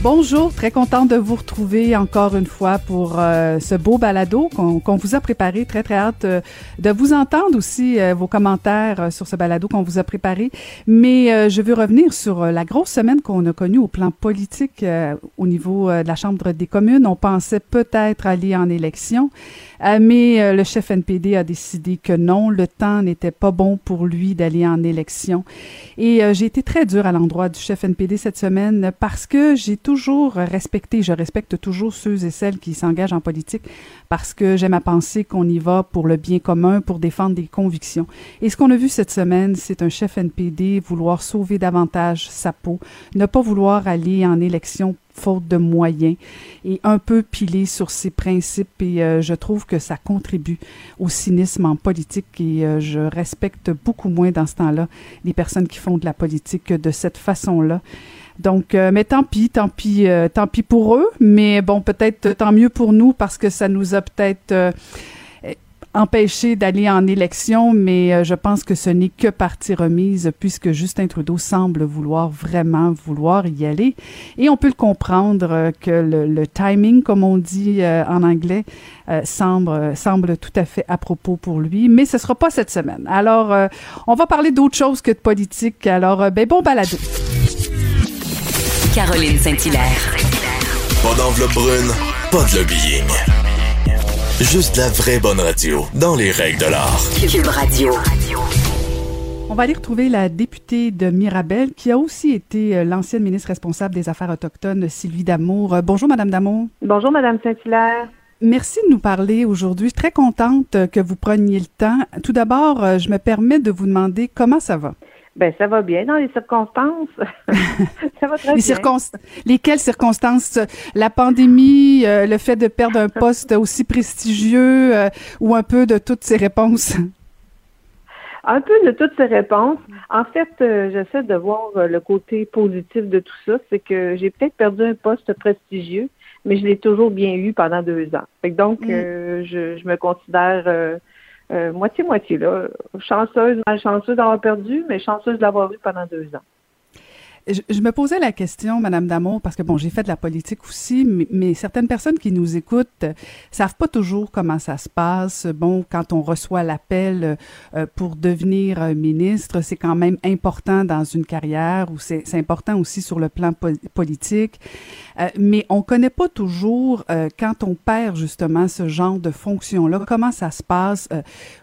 Bonjour, très contente de vous retrouver encore une fois pour euh, ce beau balado qu'on vous a préparé. Très, très hâte euh, de vous entendre aussi euh, vos commentaires sur ce balado qu'on vous a préparé. Mais je veux revenir sur la grosse semaine qu'on a connue au plan politique au niveau de la Chambre des communes. On pensait peut-être aller en élection. Euh, mais euh, le chef NPD a décidé que non, le temps n'était pas bon pour lui d'aller en élection. Et euh, j'ai été très dur à l'endroit du chef NPD cette semaine parce que j'ai toujours respecté, je respecte toujours ceux et celles qui s'engagent en politique parce que j'aime à penser qu'on y va pour le bien commun, pour défendre des convictions. Et ce qu'on a vu cette semaine, c'est un chef NPD vouloir sauver davantage sa peau, ne pas vouloir aller en élection faute de moyens et un peu pilé sur ses principes et euh, je trouve que ça contribue au cynisme en politique et euh, je respecte beaucoup moins dans ce temps-là les personnes qui font de la politique de cette façon-là. Donc, euh, mais tant pis, tant pis, tant pis pour eux, mais bon, peut-être tant mieux pour nous parce que ça nous a peut-être empêché d'aller en élection, mais euh, je pense que ce n'est que partie remise puisque Justin Trudeau semble vouloir vraiment vouloir y aller. Et on peut le comprendre euh, que le, timing, comme on dit euh, en anglais, semble, semble tout à fait à propos pour lui, mais ce sera pas cette semaine. Alors, on va parler d'autre chose que de politique. Alors, ben bon balado. Caroline Saint-Hilaire. Pas d'enveloppe brune, pas de lobbying. Juste la vraie bonne radio, dans les règles de l'art. Cube Radio. On va aller retrouver la députée de Mirabel, qui a aussi été euh, l'ancienne ministre responsable des Affaires autochtones, Sylvie Damour. Euh, bonjour, Madame Damour. Bonjour, Madame Saint-Hilaire. Merci de nous parler aujourd'hui. Je suis très contente que vous preniez le temps. Tout d'abord, euh, je me permets de vous demander comment ça va? Ben, ça va bien dans les circonstances. ça va très les bien. Lesquelles circonstances? La pandémie, euh, le fait de perdre un poste aussi prestigieux euh, ou un peu de toutes ces réponses? Un peu de toutes ces réponses. En fait, euh, j'essaie de voir le côté positif de tout ça. C'est que j'ai peut-être perdu un poste prestigieux, mais je l'ai toujours bien eu pendant deux ans. donc, mm. je, je, me considère moitié-moitié, là. Chanceuse, malchanceuse d'avoir perdu, mais chanceuse d'avoir eu pendant deux ans. Je, me posais la question, Madame Damour, parce que bon, j'ai fait de la politique aussi, mais, certaines personnes qui nous écoutent euh, savent pas toujours comment ça se passe. Bon, quand on reçoit l'appel euh, pour devenir ministre, c'est quand même important dans une carrière ou c'est important aussi sur le plan politique. Euh, mais on connaît pas toujours quand on perd justement ce genre de fonction-là, comment ça se passe.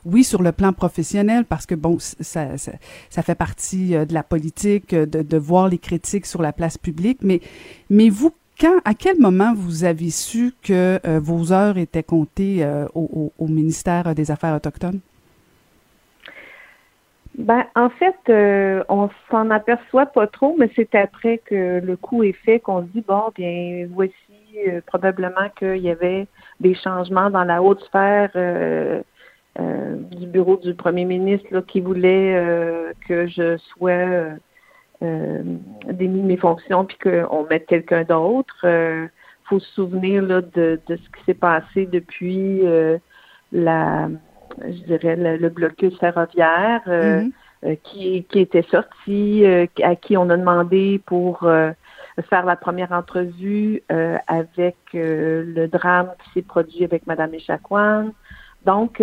oui, sur le plan professionnel, parce que bon, ça fait partie de la politique, de, de voir les critiques sur la place publique, mais, mais vous, quand, à quel moment vous avez su que euh, vos heures étaient comptées euh, au, ministère des Affaires autochtones? Ben, en fait, euh, on s'en aperçoit pas trop, mais c'est après que le coup est fait qu'on se dit bon, bien, voici probablement qu'il y avait des changements dans la haute sphère du bureau du premier ministre qui voulait que je sois euh, démis mes fonctions puis qu'on mette quelqu'un d'autre. Il euh, faut se souvenir là, de, de ce qui s'est passé depuis euh, la je dirais le, blocus ferroviaire. Mm-hmm. qui, qui était sorti, à qui on a demandé pour faire la première entrevue avec le drame qui s'est produit avec Madame Echaquan. Donc,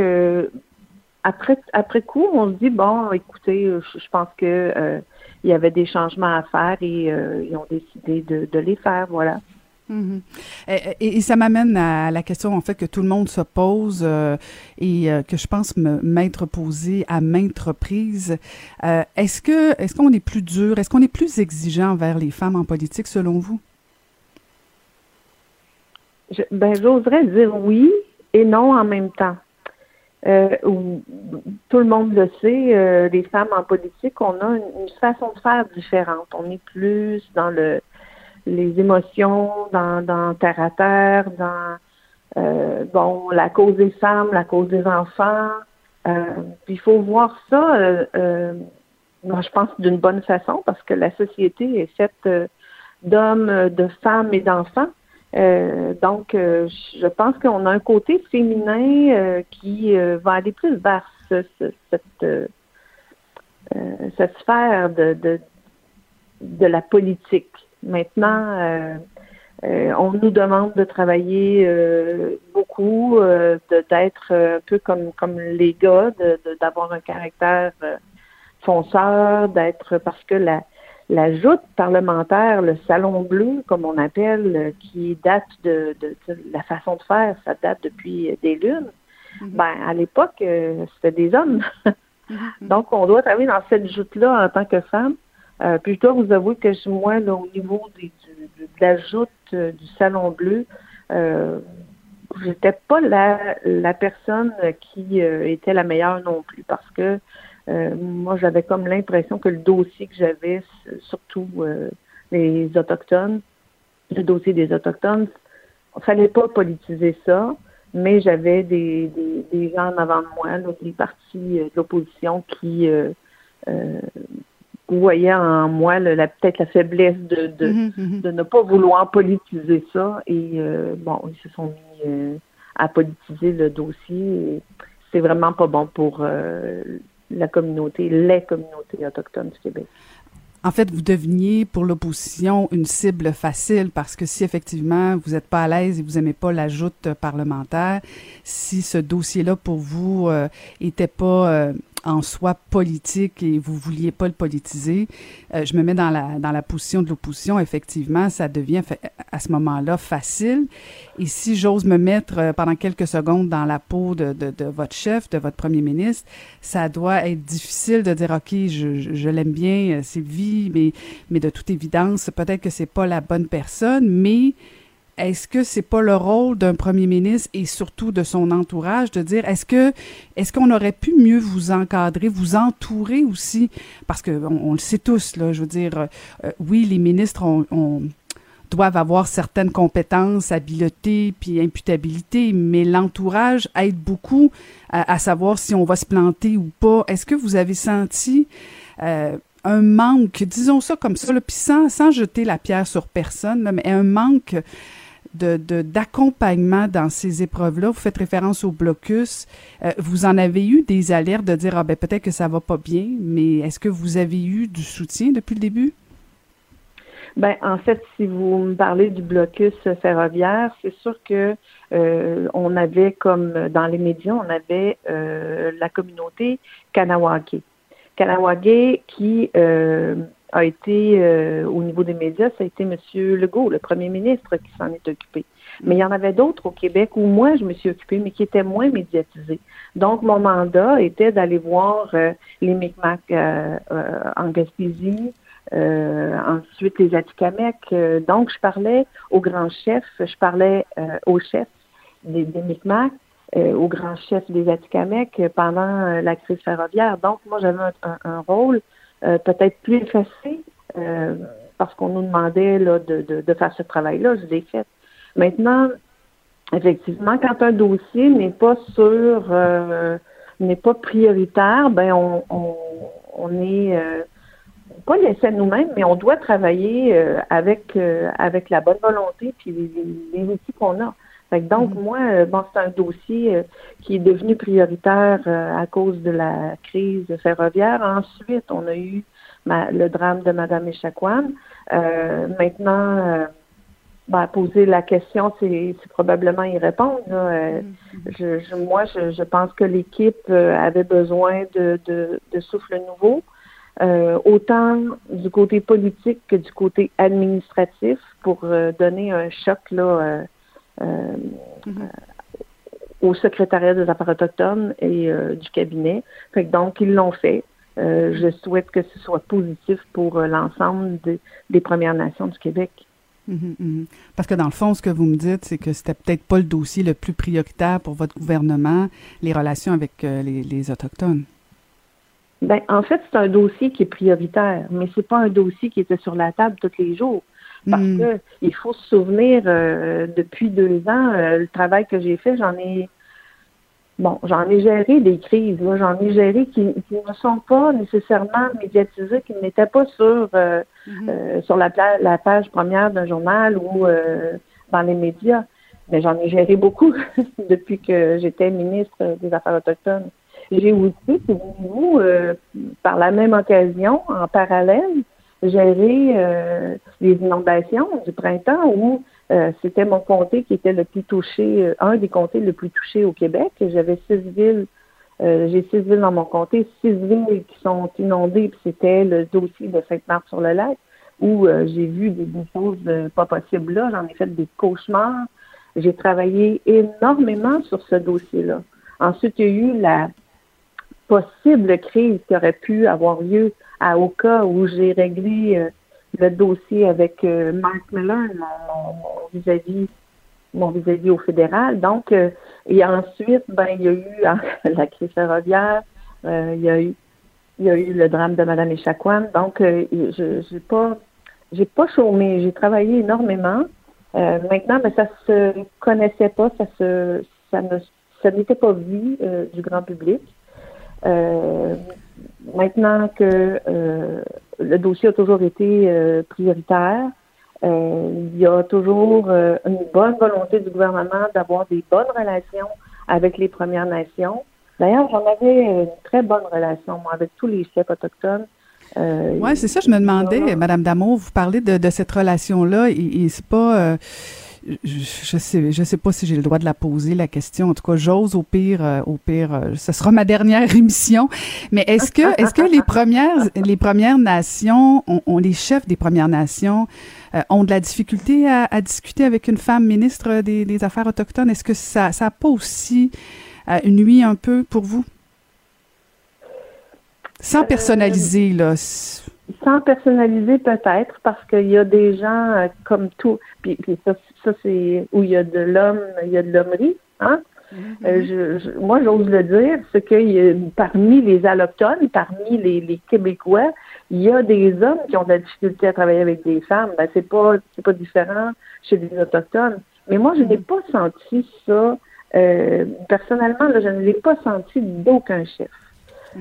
après, après coup, on se dit, bon, écoutez, je, pense que il y avait des changements à faire et ils ont décidé de, de les faire, voilà. Mhm. et, ça m'amène à la question en fait que tout le monde se pose euh, et euh, que je pense m'être posée à maintes reprises. Euh, est-ce que est-ce qu'on est plus dur, est-ce qu'on est plus exigeant envers les femmes en politique selon vous? Ben j'oserais dire oui et non en même temps. Tout le monde le sait, les femmes en politique, on a une façon de faire différente. On est plus dans le les émotions dans, dans terre à terre, dans euh, bon la cause des femmes, la cause des enfants. Euh, puis il faut voir ça, euh, euh, moi je pense d'une bonne façon parce que la société est faite euh, d'hommes, de femmes et d'enfants. Donc je pense qu'on a un côté féminin qui va aller plus vers cette cette sphère de, de de la politique. Maintenant, euh, euh, on nous demande de travailler euh, beaucoup, d'être un peu comme comme les gars, d'avoir un caractère fonceur, d'être parce que la la joute parlementaire, le salon bleu, comme on appelle, qui date de, de, la façon de faire, ça date depuis des lunes. Mm-hmm. Ben à l'époque, c'était des hommes. Mm-hmm. Donc on doit travailler dans cette joute-là en tant que femme. Euh, puis je dois vous avouer que moi, là, au niveau des, du, de la joute euh, du Salon Bleu, euh, j'étais pas la, la personne qui euh, était la meilleure non plus parce que moi, j'avais comme l'impression que le dossier que j'avais, surtout les Autochtones, le dossier des Autochtones, il fallait pas politiser ça, mais j'avais des, des, des, gens en avant de moi, là, des partis de l'opposition qui voyait en moi peut-être la faiblesse de, de, mhm, mhm. de, ne pas vouloir politiser ça. Et euh, bon, ils se sont mis euh, à politiser le dossier. C'est vraiment pas bon pour euh, la communauté, les communautés autochtones du Québec. En fait, vous deveniez pour l'opposition une cible facile parce que si effectivement vous n'êtes pas à l'aise et vous n'aimez pas la joute parlementaire, si ce dossier-là pour vous euh, était pas en soi politique et vous vouliez pas le politiser, euh, je me mets dans la dans la position de l'opposition. Effectivement, ça devient à ce moment-là facile. Et si j'ose me mettre euh, pendant quelques secondes dans la peau de, de, de, votre chef, de votre premier ministre, ça doit être difficile de dire ok, je, je, l'aime bien, c'est vie, mais mais de toute évidence, peut-être que c'est pas la bonne personne, mais est-ce que c'est pas le rôle d'un premier ministre et surtout de son entourage de dire est-ce que est-ce qu'on aurait pu mieux vous encadrer, vous entourer aussi? Parce que on, le sait tous là, je veux dire euh, oui les ministres doivent avoir certaines compétences, habiletés puis imputabilité, mais l'entourage aide beaucoup à, savoir si on va se planter ou pas. Est-ce que vous avez senti euh, un manque, disons ça comme ça, puis sans, sans jeter la pierre sur personne, mais un manque de, d'accompagnement dans ces épreuves-là. Vous faites référence au blocus. Euh, vous en avez eu des alertes de dire, ah ben peut-être que ça va pas bien, mais est-ce que vous avez eu du soutien depuis le début? Ben, en fait, si vous me parlez du blocus ferroviaire, c'est sûr que euh, on avait, comme dans les médias, on avait euh, la communauté Kanawake. Kanawake qui a été, euh, au niveau des médias, ça a été M. Legault, le premier ministre, qui s'en est occupé. Mais il y en avait d'autres au Québec où moi, je me suis occupée, mais qui étaient moins médiatisés. Donc, mon mandat était d'aller voir euh, les Micmacs euh, en Gaspésie, ensuite les Atikamekw. donc, je parlais aux grands chefs, je parlais aux chefs des, des Micmacs, aux grands chefs des Atikamekw pendant la crise ferroviaire. Donc, moi, j'avais un rôle euh, peut-être plus effacé euh, parce qu'on nous demandait de, de faire ce travail-là. Je l'ai fait. Maintenant, effectivement, quand un dossier n'est pas sur euh, n'est pas prioritaire, ben on, on, on est euh, pas laissé à nous-mêmes, mais on doit travailler avec avec la bonne volonté puis les, les outils qu'on a. Fait que donc, moi, euh, bon, c'est un dossier euh, qui est devenu prioritaire euh, à cause de la crise ferroviaire. Ensuite, on a eu ma- le drame de Mme Echaquan. Euh, maintenant, ben, poser la question, c'est probablement y répondre. là. Je, je- moi, je, je pense que l'équipe avait besoin de, de, de souffle nouveau, euh, autant du côté politique que du côté administratif, pour euh, donner un choc là, euh, euh, euh, au secrétariat des affaires autochtones et euh, du cabinet. Fait que donc, ils l'ont fait. Euh, je souhaite que ce soit positif pour euh, l'ensemble des- des Premières Nations du Québec. Mhm, mhm. Parce que dans le fond, ce que vous me dites, c'est que c'était peut-être pas le dossier le plus prioritaire pour votre gouvernement, les relations avec les, les Autochtones. Ben, en fait, c'est un dossier qui est prioritaire, mais c'est pas un dossier qui était sur la table tous les jours. Parce Hmm. que il faut se souvenir, euh, depuis deux ans, euh, le travail que j'ai fait, j'en ai bon, j'en ai géré des crises, j'en ai géré qui, qui ne sont pas nécessairement médiatisées, qui n'étaient pas sur euh, euh, sur la, page première d'un journal ou dans les médias. Mais j'en ai géré beaucoup depuis que j'étais ministre des Affaires autochtones. J'ai aussi, vous, euh, par la même occasion, en parallèle, géré euh, les inondations du printemps où euh, c'était mon comté qui était le plus touché, euh, un des comtés le plus touchés au Québec. J'avais six villes, euh, j'ai six villes dans mon comté, six villes qui sont inondées, puis c'était le dossier de Sainte-Marthe-sur-le-Lac où euh, j'ai vu des, des choses euh, pas possibles là. J'en ai fait des cauchemars. J'ai travaillé énormément sur ce dossier-là. Ensuite, il y a eu la possible crise qui aurait pu avoir lieu à Oka où j'ai réglé euh, le dossier avec euh, Mark Miller, mon, vis-à-vis vis-à-vis au fédéral. Donc, euh, et ensuite, ben, il y a eu la crise ferroviaire, il y a eu le drame de Madame Echaquan. Donc, je j'ai pas j'ai pas chômé, j'ai travaillé énormément. Maintenant, ben, ça se connaissait pas, ça se ça n'était pas vu du grand public. Maintenant que euh, le dossier a toujours été euh, prioritaire, euh, il y a toujours une bonne volonté du gouvernement d'avoir des bonnes relations avec les Premières Nations. D'ailleurs, j'en avais une très bonne relation, moi, avec tous les chefs autochtones. Euh, Oui, c'est ça, je me demandais, Madame Damour, vous parlez de, de cette relation-là, et, et c'est pas... euh, je, sais, je sais pas si j'ai le droit de la poser la question. En tout cas, j'ose au pire, euh, au pire, euh, ce sera ma dernière émission. Mais est-ce que, est-ce que les premières, les premières nations, ont- les chefs des premières nations, euh, ont de la difficulté à, à discuter avec une femme ministre des, des Affaires autochtones? Est-ce que ça, ça a pas aussi euh, nuit un peu pour vous? Sans personnaliser là. Sans personnaliser peut-être parce qu'il y a des gens euh, comme tout. Puis, puis ça, ça c'est où il y a de l'homme il y a de l'hommerie hein. Euh, je, je- moi j'ose le dire c'est que a- parmi les allochtones parmi les, les québécois il y a des hommes qui ont de la difficulté à travailler avec des femmes. Ben c'est pas c'est pas différent chez les autochtones. Mais moi je n'ai pas senti ça euh, personnellement là, je ne l'ai pas senti d'aucun chef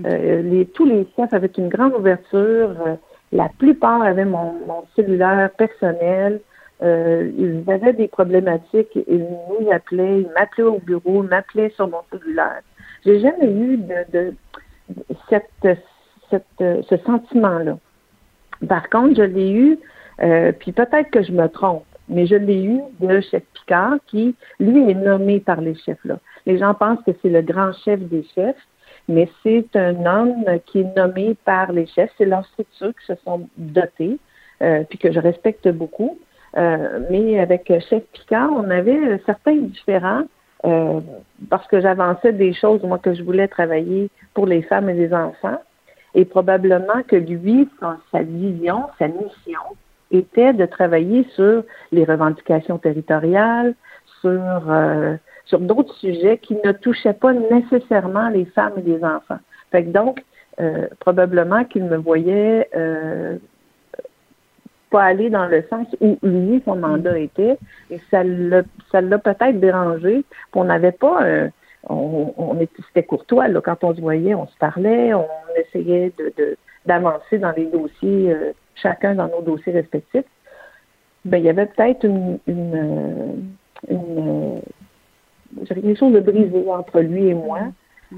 euh, les, tous les chefs avaient une grande ouverture. Euh, la plupart avaient mon, mon cellulaire personnel. Euh, ils avaient des problématiques. Ils nous appelaient, ils m'appelaient au bureau, ils m'appelaient sur mon cellulaire. J'ai jamais eu de, de, cette, cette, ce sentiment-là. Par contre, je l'ai eu, euh, puis peut-être que je me trompe, mais je l'ai eu de chef Picard qui, lui, est nommé par les chefs-là. Les gens pensent que c'est le grand chef des chefs, mais c'est un homme qui est nommé par les chefs. C'est leurs structures qui se sont dotées, euh, puis que je respecte beaucoup. Euh, mais avec Chef Picard, on avait certains différents euh, parce que j'avançais des choses, moi, que je voulais travailler pour les femmes et les enfants. Et probablement que lui, sa vision, sa mission était de travailler sur les revendications territoriales, sur sur d'autres sujets qui ne touchaient pas nécessairement les femmes et les enfants. Fait que donc, euh, probablement qu'il me voyait euh, pas aller dans le sens où lui, son mandat était, et ça l'a ça l'a peut-être dérangé. On n'avait pas euh, on, on était c'était courtois là, quand on se voyait, on se parlait, on essayait de de- d'avancer dans les dossiers, euh, chacun dans nos dossiers respectifs. Ben, il y avait peut-être une, une, euh, une, euh, quelque chose de brisé entre lui et moi.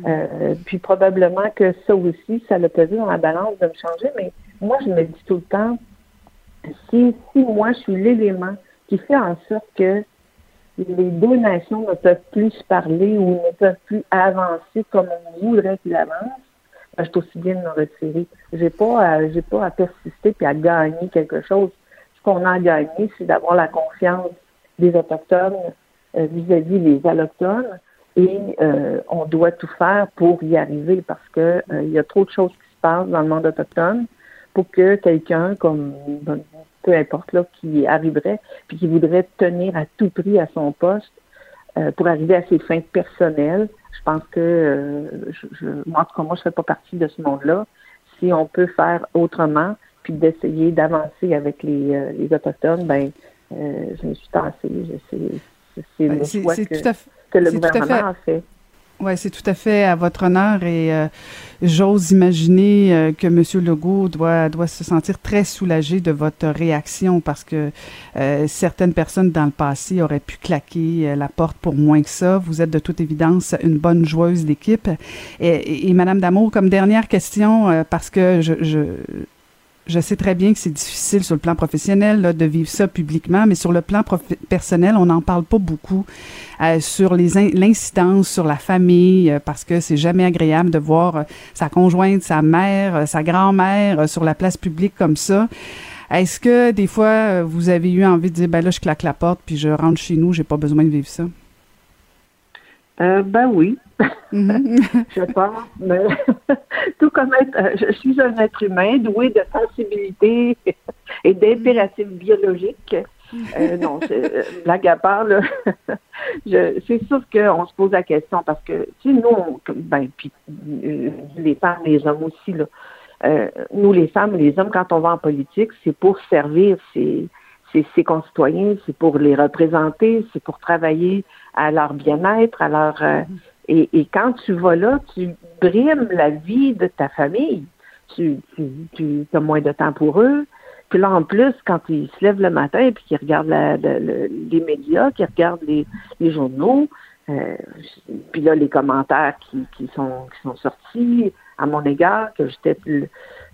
Euh, puis probablement que ça aussi, ça l'a pesé dans la balance de me changer. Mais moi, je me dis tout le temps, si, si moi, je suis l'élément qui fait en sorte que les deux nations ne peuvent plus se parler ou ne peuvent plus avancer comme on voudrait qu'ils avancent, ben, je suis aussi bien de me retirer. J'ai pas à, j'ai pas à persister puis à gagner quelque chose. Ce qu'on a à gagner, c'est d'avoir la confiance des Autochtones vis-à-vis des Allochtones et euh, on doit tout faire pour y arriver parce que euh, il y a trop de choses qui se passent dans le monde autochtone pour que quelqu'un comme peu importe là qui arriverait puis qui voudrait tenir à tout prix à son poste pour arriver à ses fins personnelles. Je pense que je, je, moi en tout cas moi je fais pas partie de ce monde-là. Si on peut faire autrement puis d'essayer d'avancer avec les, les autochtones, ben je me suis tassée. Je c'est le c'est- choix c'est que, tout à fait- que le c'est tout à gouvernement fait- a fait. Oui, c'est tout à fait à votre honneur et euh, j'ose imaginer euh, que M. Legault doit, doit se sentir très soulagé de votre réaction parce que euh, certaines personnes dans le passé auraient pu claquer la porte pour moins que ça. Vous êtes de toute évidence une bonne joueuse d'équipe. Et, et, et Madame Damour, comme dernière question, parce que je, je, je sais très bien que c'est difficile sur le plan professionnel là, de vivre ça publiquement, mais sur le plan personnel, on n'en parle pas beaucoup euh, sur l'incidence sur la famille, euh, parce que c'est jamais agréable de voir euh, sa conjointe, sa mère, euh, sa grand-mère euh, sur la place publique comme ça. Est-ce que des fois vous avez eu envie de dire ben là je claque la porte puis je rentre chez nous, j'ai pas besoin de vivre ça? Euh, ben oui, Mhm. je pense. Mais tout comme être, euh, je suis un être humain doué de sensibilité et d'impératifs biologiques. Euh, non, c'est- euh, blague à part, là, je- c'est sûr qu'on se pose la question parce que, tu sais, nous, on- ben, puis euh, les femmes, les hommes aussi, là, euh, nous, les femmes, les hommes, quand on va en politique, c'est pour servir ses, ses, ses concitoyens, c'est pour les représenter, c'est pour travailler à leur bien-être, à leur... euh, et, et quand tu vas là, tu brimes la vie de ta famille. Tu, tu, tu as moins de temps pour eux. Puis là, en plus, quand ils se lèvent le matin et puis qu'ils regardent la- la- le- les médias, qu'ils regardent les, les journaux, euh, puis là, les commentaires qui, qui, sont, qui sont sortis à mon égard, que j'étais le,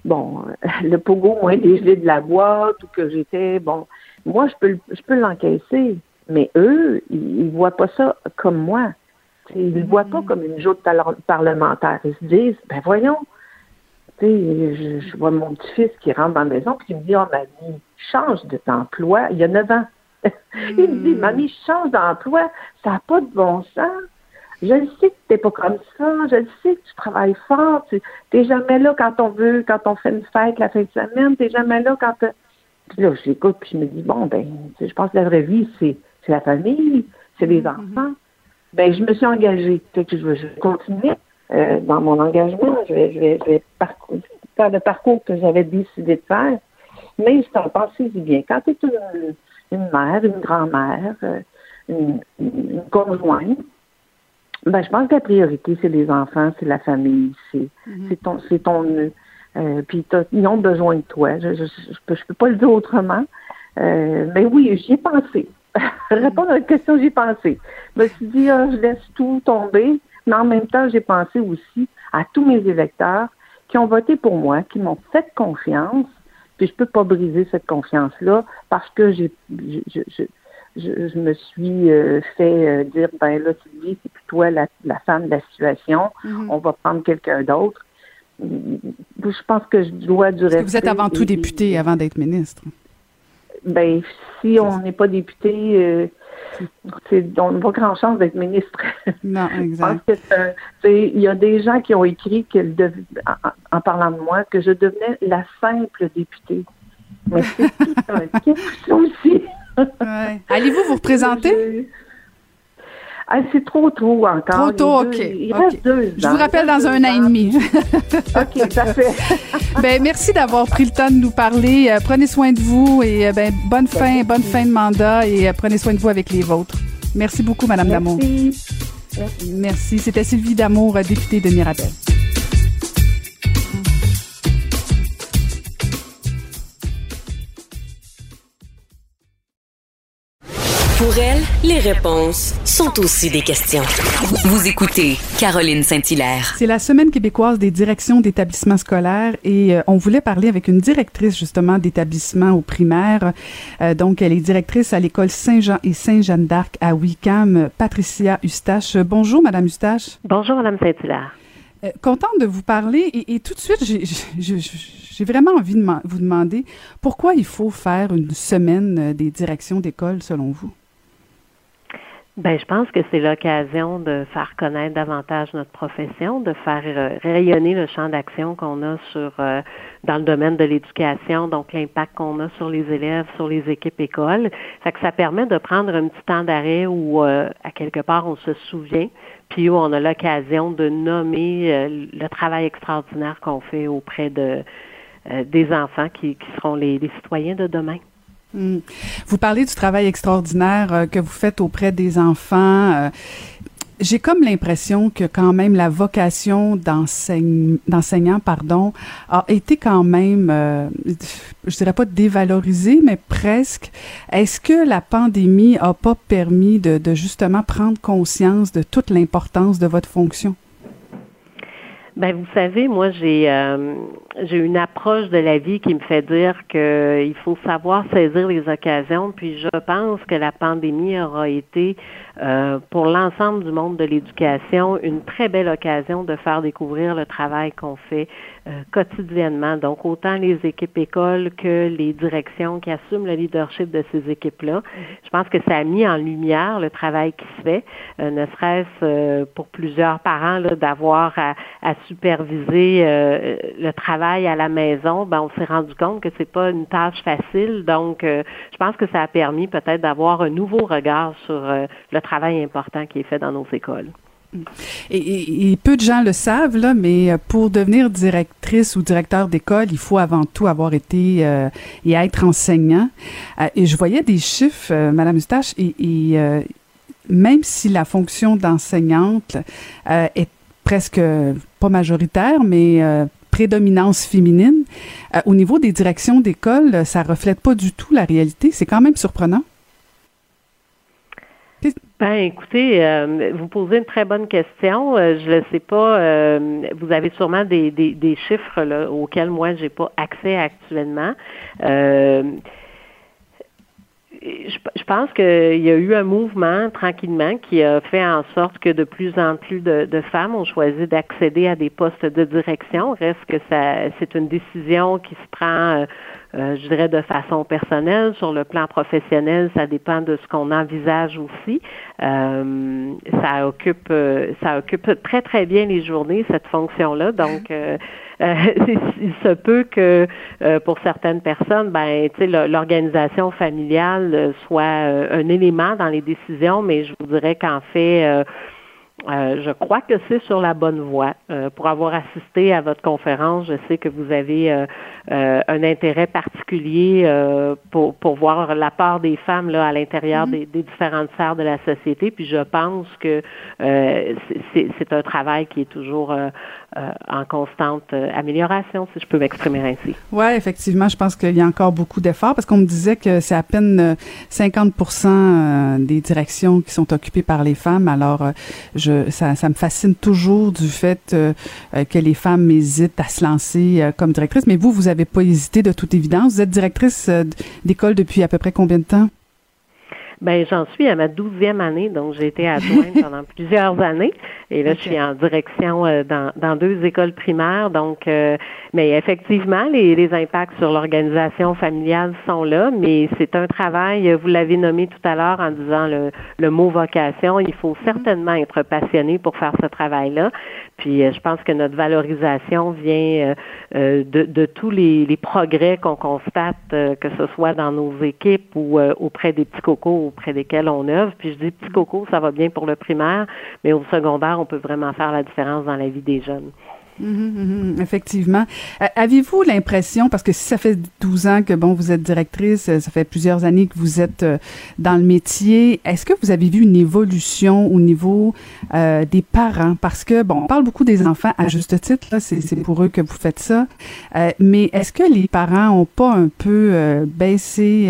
bon, le pogo moins dégelé de la boîte ou que j'étais, bon, moi, je peux, je peux l'encaisser, mais eux, ils, ils voient pas ça comme moi. T'sais, Ils ne le voient pas comme une joute par- parlementaire. Ils se disent, ben voyons, tu sais, je, je vois mon petit-fils qui rentre dans la maison puis il me dit, oh mamie, change de d'emploi. Il y a 9 ans. il me dit, mamie, change d'emploi. Ça n'a pas de bon sens. Je le sais que tu n'es pas comme ça. Je le sais que tu travailles fort. Tu n'es jamais là quand on veut, quand on fait une fête la fin de semaine. Tu n'es jamais là quand... Puis là, je l'écoute puis je me dis, bon, ben, je pense que la vraie vie, c'est c'est la famille, c'est les enfants. Ben, je me suis engagée. Fait que je vais, je continuer euh, dans mon engagement. Je vais, je vais, je vais parcou- faire le parcours que j'avais décidé de faire. Mais c'est en pensée du bien. Quand tu es une, une mère, une grand-mère, euh, une, une conjointe, ben, je pense que la priorité, c'est les enfants, c'est la famille, c'est c'est ton, c'est ton nœud. Euh, puis ils ont besoin de toi. Je, je, je, peux, je peux pas le dire autrement. Euh, mais oui, j'y ai pensé. Répondre à la question, j'y ai pensé. Je me suis dit, ah, je laisse tout tomber. Mais en même temps, j'ai pensé aussi à tous mes électeurs qui ont voté pour moi, qui m'ont fait confiance. Puis je peux pas briser cette confiance-là parce que j'ai, je, je, je, je, je me suis euh, fait euh, dire, ben là, Sylvie, c'est plus toi la, la femme de la situation. On va prendre quelqu'un d'autre. Je pense que je dois du respect. vous êtes avant tout et- député avant d'être ministre. Ben, si on n'est pas député, euh, c'est, on n'a pas grand chance d'être ministre. Non, exact. c'est- il y a des gens qui ont écrit que en, en parlant de moi que je devenais la simple députée. Mais c'est tout un aussi. Ouais. Allez-vous vous représenter? Je- Ah, c'est trop tôt Trop encore. tôt, Les deux- OK. Il reste deux Je vous rappelle dans un an et demi. OK, parfait. ben, merci d'avoir pris le temps de nous parler. Euh, prenez soin de vous et euh, ben, bonne fin, bonne fin de mandat et euh, prenez soin de vous avec les vôtres. Merci beaucoup, Madame Damour. Merci. Merci. C'était Sylvie Damour, députée de Mirabel. Pour elle, les réponses sont aussi des questions. Vous écoutez Caroline Saint-Hilaire. C'est la semaine québécoise des directions d'établissements scolaires et euh, on voulait parler avec une directrice justement d'établissement au primaire. Euh, donc, elle est directrice à l'école Saint-Jean et Saint-Jeanne d'Arc à Wicam, Patricia Eustache. Bonjour, Madame Eustache. Bonjour, Madame Saint-Hilaire. Euh, contente de vous parler et, et tout de suite, j'ai- vraiment envie de vous demander pourquoi il faut faire une semaine euh, des directions d'école selon vous? Ben, je pense que c'est l'occasion de faire connaître davantage notre profession, de faire euh, rayonner le champ d'action qu'on a sur euh, dans le domaine de l'éducation, donc l'impact qu'on a sur les élèves, sur les équipes écoles. Fait que ça permet de prendre un petit temps d'arrêt où euh, à quelque part on se souvient, puis où on a l'occasion de nommer le travail extraordinaire qu'on fait auprès de des enfants qui, qui seront les, les citoyens de demain. Hmm. Vous parlez du travail extraordinaire euh, que vous faites auprès des enfants. euh, j'ai comme l'impression que quand même la vocation d'enseignant pardon, a été quand même, euh, je dirais pas dévalorisée, mais presque. Est-ce que la pandémie a pas permis de justement prendre conscience de toute l'importance de votre fonction? Ben vous savez, moi j'ai euh, j'ai une approche de la vie qui me fait dire que il faut savoir saisir les occasions. Puis je pense que la pandémie aura été euh, pour l'ensemble du monde de l'éducation une très belle occasion de faire découvrir le travail qu'on fait euh, quotidiennement. Donc autant les équipes écoles que les directions qui assument le leadership de ces équipes-là. Je pense que ça a mis en lumière le travail qui se fait, euh, ne serait-ce euh, pour plusieurs parents d'avoir à, à superviser euh, le travail à la maison. Ben, on s'est rendu compte que c'est pas une tâche facile. Donc, euh, je pense que ça a permis peut-être d'avoir un nouveau regard sur euh, le travail important qui est fait dans nos écoles. Et, peu de gens le savent, là, mais pour devenir directrice ou directeur d'école, il faut avant tout avoir été et être enseignant. Et je voyais des chiffres, euh, Madame Eustache, et, même si la fonction d'enseignante est presque euh, pas majoritaire, mais euh, prédominance féminine, euh, au niveau des directions d'école, ça reflète pas du tout la réalité. C'est quand même surprenant. Ben, écoutez, vous posez une très bonne question. Je ne sais pas. vous avez sûrement des, chiffres auxquels moi j'ai pas accès actuellement. Je, je pense qu'il y a eu un mouvement tranquillement qui a fait en sorte que de plus en plus de, de femmes ont choisi d'accéder à des postes de direction. Reste que ça, c'est une décision qui se prend, euh, euh, je dirais, de façon personnelle. Sur le plan professionnel, ça dépend de ce qu'on envisage aussi. Euh, ça occupe, euh, ça occupe très très bien les journées cette fonction-là. Donc euh, euh, il se peut que euh, pour certaines personnes, ben, l'organisation familiale euh, soit euh, un élément dans les décisions, mais je vous dirais qu'en fait, euh, je crois que c'est sur la bonne voie. Euh, pour avoir assisté à votre conférence, je sais que vous avez euh, un intérêt particulier euh, pour, pour voir la part des femmes là, à l'intérieur des, des différentes sphères de la société. Puis je pense que euh, c'est un travail qui est toujours euh, euh, en constante euh, amélioration, si je peux m'exprimer ainsi. Ouais, effectivement, je pense qu'il y a encore beaucoup d'efforts parce qu'on me disait que c'est à peine euh, 50 euh, des directions qui sont occupées par les femmes. Alors, euh, je, ça, ça me fascine toujours du fait euh, euh, que les femmes hésitent à se lancer euh, comme directrice. Mais vous, vous avez pas hésité de toute évidence. Vous êtes directrice euh, d'école depuis à peu près combien de temps? Ben, j'en suis à ma douzième année, donc j'ai été adjointe pendant plusieurs années. Et là, je suis en direction euh, dans, dans deux écoles primaires. Donc, euh, mais effectivement, les, les impacts sur l'organisation familiale sont là, mais c'est un travail, euh, vous l'avez nommé tout à l'heure en disant le, le mot vocation. Il faut certainement être passionné pour faire ce travail-là. Puis, euh, je pense que notre valorisation vient euh, euh, de, de tous les, les progrès qu'on constate, que ce soit dans nos équipes ou auprès des petits cocos auprès desquels on œuvre. Puis je dis petits cocos, ça va bien pour le primaire, mais au secondaire, on peut vraiment faire la différence dans la vie des jeunes. Mhm, mhm, effectivement. Euh, Avez-vous l'impression, parce que si ça fait 12 ans que bon vous êtes directrice, euh, ça fait plusieurs années que vous êtes euh, dans le métier, est-ce que vous avez vu une évolution au niveau euh, des parents? Parce que bon, on parle beaucoup des enfants à juste titre, c'est pour eux que vous faites ça. Euh, mais est-ce que les parents ont pas un peu euh, baissé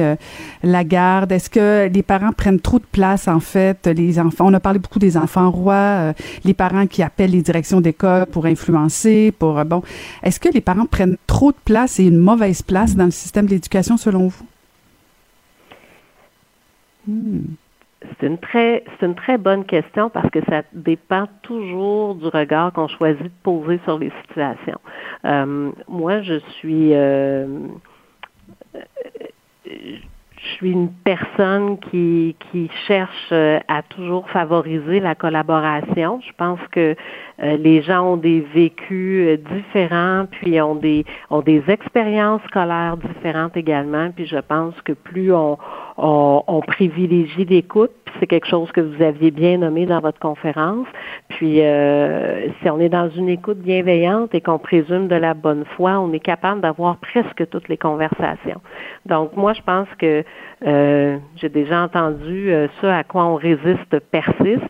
la garde? Est-ce que les parents prennent trop de place en fait? Les enfants, on a parlé beaucoup des enfants rois, les parents qui appellent les directions d'école pour influencer euh. Est-ce que les parents prennent trop de place et une mauvaise place dans le système d'éducation selon vous? Hmm. C'est une très c'est une très bonne question parce que ça dépend toujours du regard qu'on choisit de poser sur les situations. Euh, moi, je suis euh, je suis une personne qui, qui cherche euh, à toujours favoriser la collaboration. Je pense que euh, les gens ont des vécus euh, différents, puis ont des ont des expériences scolaires différentes également. Puis je pense que plus on, on, on privilégie l'écoute, c'est quelque chose que vous aviez bien nommé dans votre conférence. Puis euh, si on est dans une écoute bienveillante et qu'on présume de la bonne foi, on est capable d'avoir presque toutes les conversations. Donc moi, je pense que euh, j'ai déjà entendu euh, ça à quoi on résiste persiste.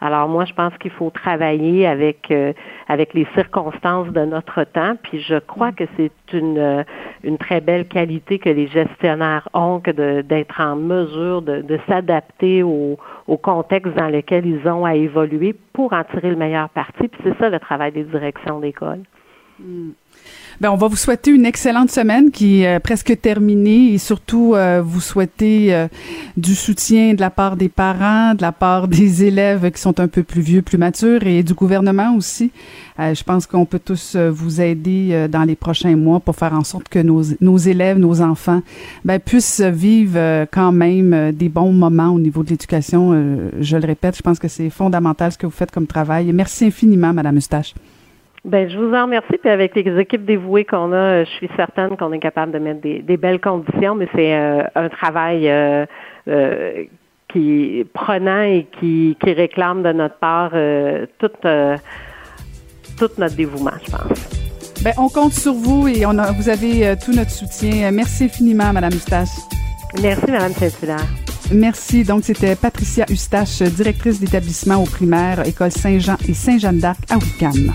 Alors moi, je pense qu'il faut travailler avec euh, avec les circonstances de notre temps. Puis je crois que c'est une euh, une très belle qualité que les gestionnaires ont que d'être en mesure de, de s'adapter au, au contexte dans lequel ils ont à évoluer pour en tirer le meilleur parti. Puis c'est ça le travail des directions d'école. Ben, on va vous souhaiter une excellente semaine qui est euh, presque terminée et surtout euh, vous souhaiter euh, du soutien de la part des parents, de la part des élèves qui sont un peu plus vieux, plus matures et du gouvernement aussi. Euh, je pense qu'on peut tous euh, vous aider euh, dans les prochains mois pour faire en sorte que nos, nos élèves, nos enfants, ben, puissent vivre quand même des bons moments au niveau de l'éducation. Je le répète, je pense que c'est fondamental ce que vous faites comme travail. Merci infiniment, Madame Eustache. Ben, je vous en remercie. Puis avec les équipes dévouées qu'on a, euh, je suis certaine qu'on est capable de mettre des, des belles conditions, mais c'est euh, un travail euh, euh, qui est prenant et qui, qui réclame de notre part tout, tout notre dévouement, je pense. Ben, on compte sur vous et on a, vous avez tout notre soutien. Merci infiniment, Madame Eustache. Merci, Madame Saint-Hilaire. Merci. Donc, c'était Patricia Eustache, directrice d'établissement au primaire, École Saint-Jean et Saint-Jeanne d'Arc à Wickham.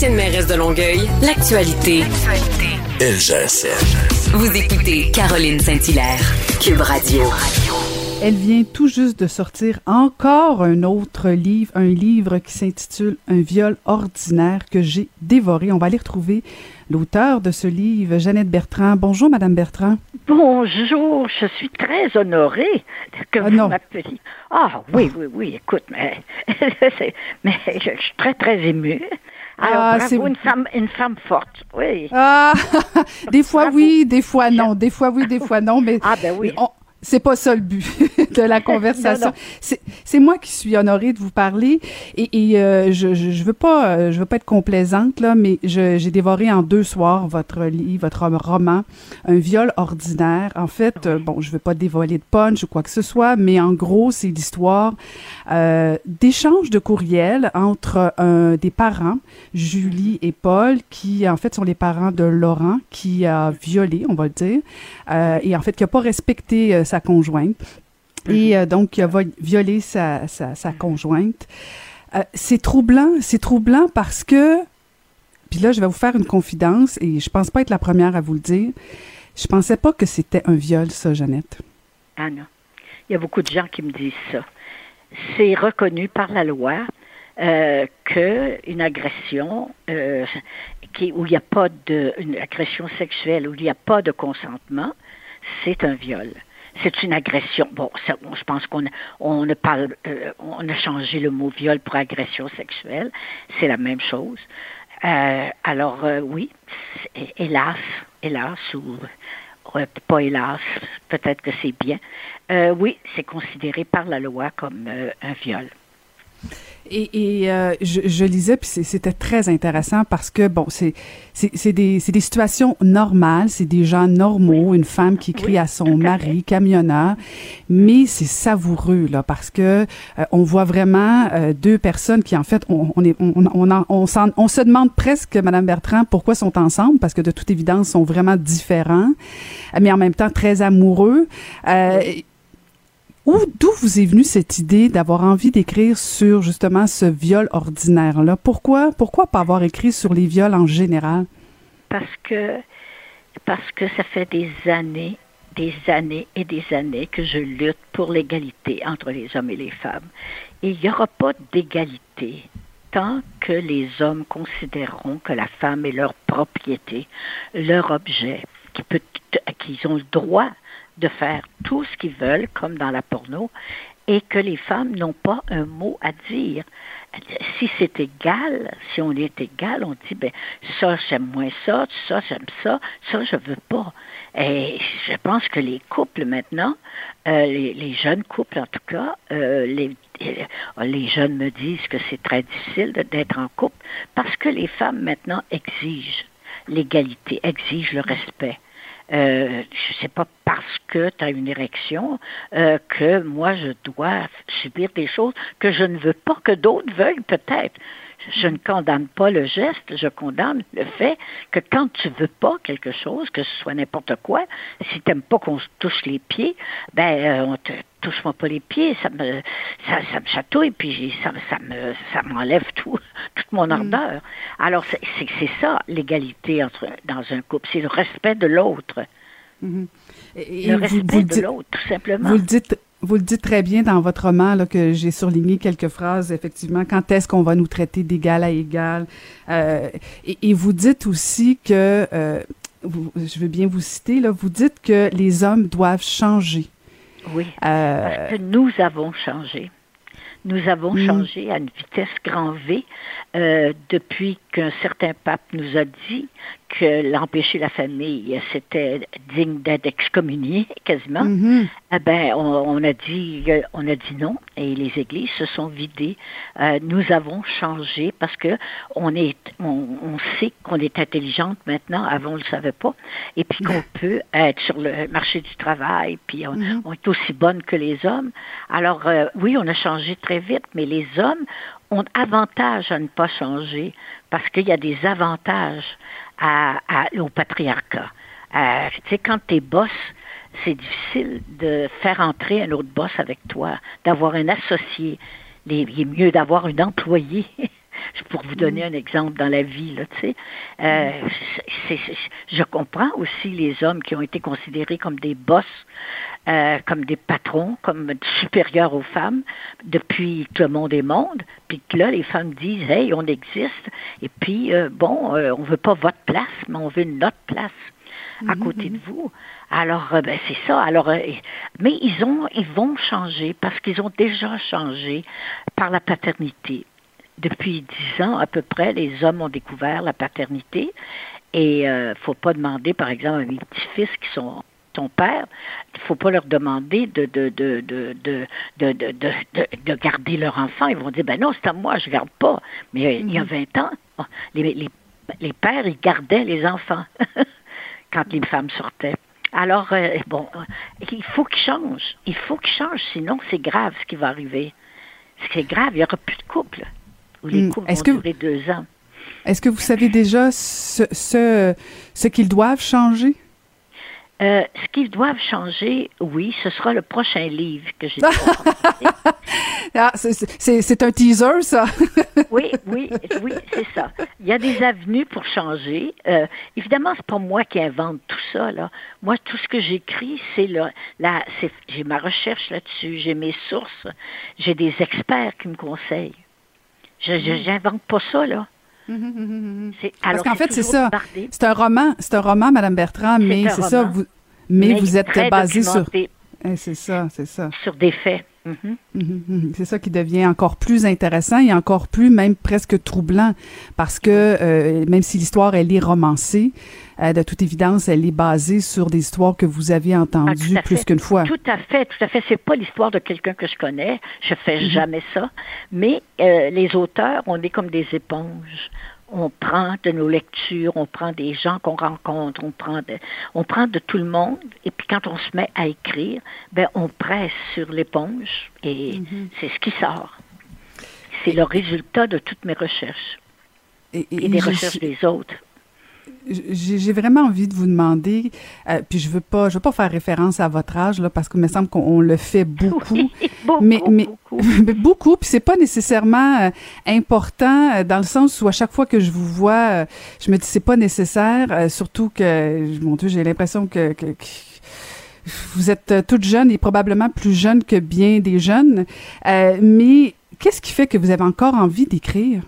Ancienne mairesse de Longueuil, l'actualité. LGSN. Vous écoutez Caroline Saint-Hilaire, Cube Radio. Elle vient tout juste de sortir encore un autre livre, un livre qui s'intitule Un viol ordinaire que j'ai dévoré. On va aller retrouver l'auteur de ce livre, Jeannette Bertrand. Bonjour, Madame Bertrand. Bonjour, je suis très honorée que Ah vous m'appeliez. Ah oui, oui, oui, écoute, mais je, je suis très, très émue. Alors, Ah, bravo, c'est- une femme, une femme forte, oui. Ah, des fois Bravo. oui, des fois non, des fois oui, des fois non, mais Ah ben oui. on- c'est pas ça le but de la conversation. C'est- moi qui suis honorée de vous parler et, et, euh, je, je, je veux pas euh, je veux pas être complaisante là, mais j'ai dévoré en deux soirs votre livre, votre roman, un viol ordinaire. En fait, euh, bon, je veux pas dévoiler de punch ou quoi que ce soit, mais en gros, c'est l'histoire euh, d'échanges de courriels entre des parents, Julie et Paul, qui en fait sont les parents de Laurent, qui a violé, on va le dire, et en fait qui a pas respecté sa conjointe. Et euh, donc, qui a violé sa, sa, sa conjointe. Euh, c'est troublant, c'est troublant parce que, puis là, je vais vous faire une confidence, et je pense pas être la première à vous le dire. Je pensais pas que c'était un viol, ça, Jeannette. Ah non. Il y a beaucoup de gens qui me disent ça. C'est reconnu par la loi euh, que une agression euh, qui, où il n'y a pas de une agression sexuelle, où il n'y a pas de consentement, c'est un viol. C'est une agression. Bon, je pense qu'on on parle, euh, on a changé le mot viol pour agression sexuelle. C'est la même chose. Euh, alors euh, oui, hélas, hélas ou euh, pas hélas, peut-être que c'est bien. Euh, oui, c'est considéré par la loi comme euh, un viol. Et, et euh, je, je lisais, puis c'était très intéressant parce que, bon, c'est des, c'est des situations normales, c'est des gens normaux, une femme qui crie Oui, à son mari, camionneur, mais c'est savoureux, là, parce que euh, on voit vraiment euh, deux personnes qui, en fait, on, on, est, on, on, en- on, s'en- on se demande presque, Madame Bertrand, pourquoi sont ensemble, parce que de toute évidence, sont vraiment différents, mais en même temps très amoureux. Euh, où, d'où vous est venue cette idée d'avoir envie d'écrire sur justement ce viol ordinaire-là? Pourquoi, pourquoi pas avoir écrit sur les viols en général? Parce que, parce que ça fait des années, des années et des années que je lutte pour l'égalité entre les hommes et les femmes. Et il n'y aura pas d'égalité tant que les hommes considéreront que la femme est leur propriété, leur objet, qu'ils ont le droit de faire tout ce qu'ils veulent, comme dans la porno, et que les femmes n'ont pas un mot à dire. Si c'est égal, si on est égal, on dit, ben, ça, j'aime moins ça, ça, j'aime ça, ça, je veux pas. Et je pense que les couples maintenant, euh, les, jeunes couples en tout cas, euh, les, euh, les jeunes me disent que c'est très difficile d'être en couple parce que les femmes maintenant exigent l'égalité, exigent le respect. Euh, je sais pas parce que tu as une érection euh, que moi je dois subir des choses que je ne veux pas que d'autres veuillent peut-être. Je ne condamne pas le geste, je condamne le fait que quand tu veux pas quelque chose, que ce soit n'importe quoi, si tu n'aimes pas qu'on se touche les pieds, ben euh, on te touche-moi pas les pieds, ça me ça, ça me chatouille, puis ça, ça me ça m'enlève tout toute mon ardeur. Alors c'est c'est c'est ça l'égalité entre dans un couple, c'est le respect de l'autre, Mhm. Et- et le respect vous de l'autre tout simplement. Vous le dites, vous le dites très bien dans votre roman là, que j'ai surligné quelques phrases. Effectivement, quand est-ce qu'on va nous traiter d'égal à égal Euh, et, et vous dites aussi que, euh, vous- je veux bien vous citer là, vous dites que les hommes doivent changer. Oui. Euh, Parce que nous avons changé. Nous avons Mm. changé à une vitesse grand V euh, depuis qu'un certain pape nous a dit que l'empêcher la famille, c'était digne d'être excommunié quasiment. mhm. Eh ben, on, on a dit, on a dit non, et les églises se sont vidées. Euh, nous avons changé parce que on est, on, on sait qu'on est intelligente maintenant. Avant, on le savait pas, et puis qu'on peut être sur le marché du travail, puis on, Mhm. on est aussi bonne que les hommes. Alors, euh, oui, on a changé très vite, mais les hommes ont avantage à ne pas changer parce qu'il y a des avantages à, à- au patriarcat. Euh, tu sais, quand tu es boss, c'est difficile de faire entrer un autre boss avec toi, d'avoir un associé. Il est mieux d'avoir une employée. Pour vous donner un exemple dans la vie, là, tu sais, Euh, c'est- je comprends aussi les hommes qui ont été considérés comme des boss, euh, comme des patrons, comme supérieurs aux femmes depuis que le monde est monde, puis que là, les femmes disent, hey, on existe, et puis, euh, bon, euh, on veut pas votre place, mais on veut notre place à côté de vous. Alors, euh, ben, c'est ça. Alors, mais ils ont, ils vont changer parce qu'ils ont déjà changé par la paternité. Depuis dix ans à peu près, les hommes ont découvert la paternité et euh, faut pas demander, par exemple, à mes petits-fils qui sont ton père, il ne faut pas leur demander de, garder leur enfant. Ils vont dire, ben non, c'est à moi, je ne garde pas. Mais euh, il y a mhm. 20 ans, oh, les, pères, ils gardaient les enfants quand les femmes sortaient. Alors, euh, bon, euh, il faut qu'ils changent. Il faut qu'ils changent, sinon c'est grave ce qui va arriver. C'est grave, il n'y aura plus de couple. Ou les hmm. couples vont durer deux ans. Est-ce que vous savez déjà ce, ce qu'ils doivent changer? Euh, ce qu'ils doivent changer, oui, ce sera le prochain livre que j'ai. Ah, c'est- un teaser, ça. oui, oui, oui, c'est ça. Il y a des avenues pour changer. Euh, évidemment, c'est pas moi qui invente tout ça. Là. Moi, tout ce que j'écris, c'est là, là, c'est- j'ai ma recherche là-dessus, j'ai mes sources, j'ai des experts qui me conseillent. Je je- j'invente pas ça là. C'est- Parce qu'en fait, c'est ça. C'est un roman, c'est un roman, Madame Bertrand, mais c'est ça. Vous, mais, Mais vous êtes basé sur. Eh, C'est ça, c'est ça. sur des faits. Mhm. Mhm, mhm. C'est ça qui devient encore plus intéressant et encore plus même presque troublant parce que euh, même si l'histoire elle est romancée, de toute évidence elle est basée sur des histoires que vous avez Ah, entendues plus qu'une fois. Tout à fait, tout à fait. C'est pas l'histoire de quelqu'un que je connais. Je fais Mhm. jamais ça. Mais euh, les auteurs, on est comme des éponges. On prend de nos lectures, on prend des gens qu'on rencontre, on prend de, on prend de tout le monde. Et puis quand on se met à écrire, ben on presse sur l'éponge et Mhm. c'est ce qui sort. C'est le résultat de toutes mes recherches Et, et des recherches des autres. J'ai vraiment envie de vous demander, euh, puis je veux pas, je veux pas faire référence à votre âge là, parce qu'il me semble qu'on on le fait beaucoup, beaucoup, mais mais beaucoup. mais beaucoup, puis c'est pas nécessairement euh, important euh, dans le sens où à chaque fois que je vous vois, je me dis c'est pas nécessaire, surtout que mon Dieu, j'ai l'impression que, que- que vous êtes toute jeune et probablement plus jeune que bien des jeunes, mais qu'est-ce qui fait que vous avez encore envie d'écrire?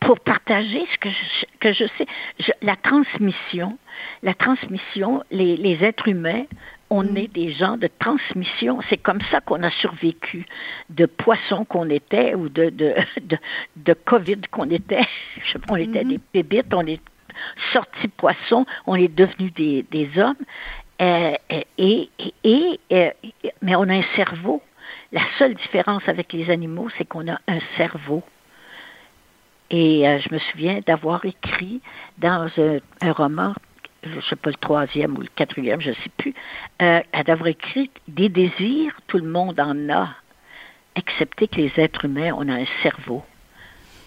Pour partager ce que je, que je sais. Je- la transmission, la transmission, les, les êtres humains, on est des gens de transmission. C'est comme ça qu'on a survécu de poissons qu'on était ou de, de, de, de COVID qu'on était. Je on était des bébites, on est sortis poissons, on est devenus des, des hommes. Euh, et, et, et, mais on a un cerveau. La seule différence avec les animaux, c'est qu'on a un cerveau. Et euh, je me souviens d'avoir écrit dans un, roman, je ne sais pas le troisième ou le quatrième, je ne sais plus, euh, d'avoir écrit des désirs, tout le monde en a, excepté que les êtres humains, on a un cerveau.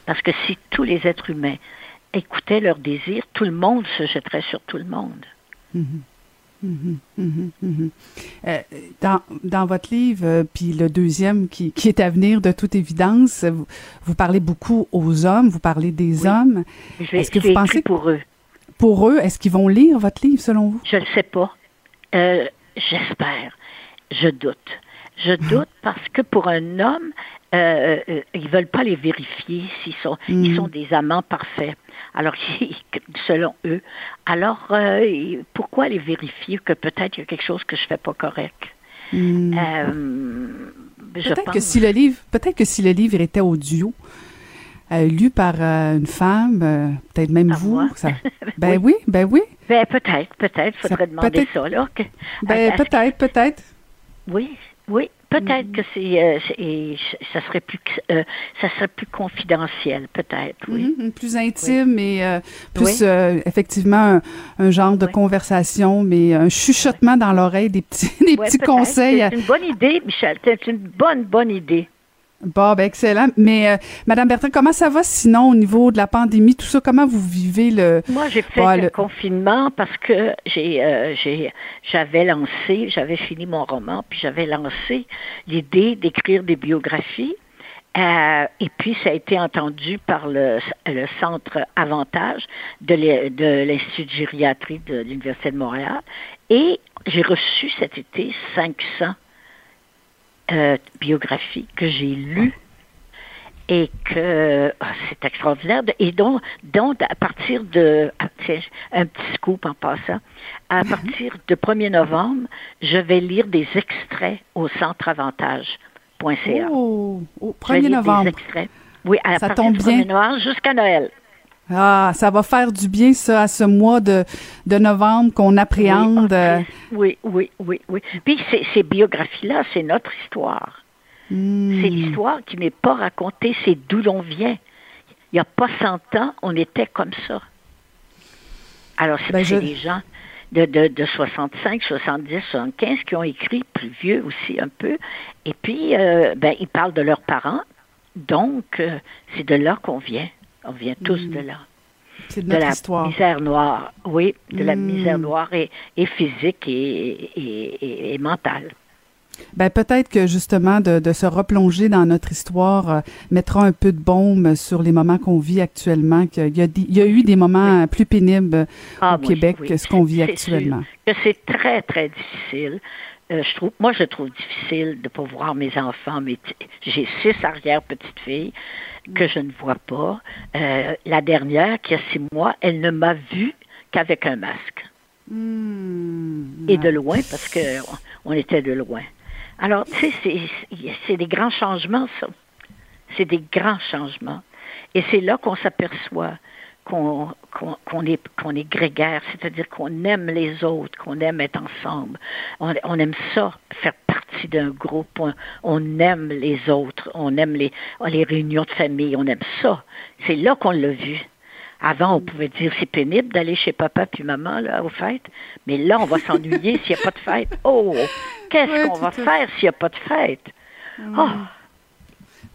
Parce que si tous les êtres humains écoutaient leurs désirs, tout le monde se jetterait sur tout le monde. Mhm. Mhm, mhm, mhm. Euh, dans, dans votre livre, euh, puis le deuxième qui, qui est à venir de toute évidence, vous, vous parlez beaucoup aux hommes, vous parlez des hommes. Je l'ai Est-ce que vous pensez pour eux. pour eux, est-ce qu'ils vont lire votre livre selon vous? Je ne sais pas. Euh, J'espère. Je doute. Je doute parce que pour un homme, euh, euh, ils veulent pas les vérifier s'ils sont, ils sont des amants parfaits. Alors, selon eux. Alors, euh, pourquoi les vérifier que peut-être il y a quelque chose que je fais pas correct? Hmm. Euh, Peut-être que si le livre, peut-être que si le livre était audio, euh, lu par euh, une femme, euh, peut-être même vous, ça- ben oui, ben oui, Ben, peut-être, peut-être. Ça faudrait demander peut-être- ça, là. ben peut-être, peut-être. Oui, oui, peut-être que c'est, euh, c'est- et ça serait plus, euh, ça serait plus confidentiel, peut-être. Oui. Mhm, plus intime et euh, plus Oui. euh, effectivement un, un genre de conversation, mais un chuchotement dans l'oreille, des petits, des petits conseils. C'est une bonne idée, Michel. C'est une bonne, bonne idée. Bon, ben excellent. Mais euh, Madame Bertrand, comment ça va sinon au niveau de la pandémie, tout ça? Comment vous vivez le Moi, j'ai fait le le- confinement parce que j'ai, euh, j'ai, j'avais lancé, j'avais fini mon roman, puis j'avais lancé l'idée d'écrire des biographies. Euh, et puis, ça a été entendu par le, le Centre Avantage de l'Institut de gériatrie de l'Université de Montréal. Et j'ai reçu cet été 500 euh, biographies que j'ai lues et que ah, c'est extraordinaire. Et donc, donc, à partir de, ah, tiens, un petit scoop en passant, à partir de 1er novembre, je vais lire des extraits au. Oh, Je vais 1er lire Des novembre. extraits. Oui, à Ça partir tombe du bien. 1er novembre jusqu'à Noël. Ah, ça va faire du bien, ça, à ce mois de, de novembre qu'on appréhende. Oui, oui, oui, oui. Puis ces, biographies-là, c'est notre histoire. Hmm. C'est l'histoire qui n'est pas racontée, c'est d'où l'on vient. Il n'y a pas 100 ans, on était comme ça. Alors, c'est Ben, je- des gens de, de, de 65, 70, 75 qui ont écrit, plus vieux aussi un peu. Et puis, euh, ben, ils parlent de leurs parents. Donc, euh, c'est de là qu'on vient. On vient tous de là. C'est de De la histoire. misère noire, oui, de la Mm. misère noire et, et physique et, et, mentale. Ben peut-être que justement de, de se replonger dans notre histoire euh, mettra un peu de baume sur les moments qu'on vit actuellement. Qu'il y a, des- il y a eu des moments plus pénibles Ah, au oui, Québec oui. que ce qu'on vit actuellement. c'est très, très difficile. Euh, je trouve, moi, je trouve difficile de ne pas voir mes enfants. Mes J'ai six arrière-petites-filles que je ne vois pas. Euh, la dernière, qui a six mois, elle ne m'a vue qu'avec un masque. Hmm. Et de loin, parce que on était de loin. Alors, tu sais, c'est- c'est des grands changements, ça. C'est des grands changements. Et c'est là qu'on s'aperçoit qu'on qu'on est, qu'on est grégaire, c'est-à-dire qu'on aime les autres, qu'on aime être ensemble. On, on aime ça, faire partie d'un groupe. On, on aime les autres, on aime les, les réunions de famille, on aime ça. C'est là qu'on l'a vu. Avant, on pouvait dire c'est pénible d'aller chez papa puis maman là, aux fêtes, mais là, on va s'ennuyer s'il n'y a pas de fête. Oh, qu'est-ce Ouais, qu'on va faire s'il n'y a pas de fête? Oh,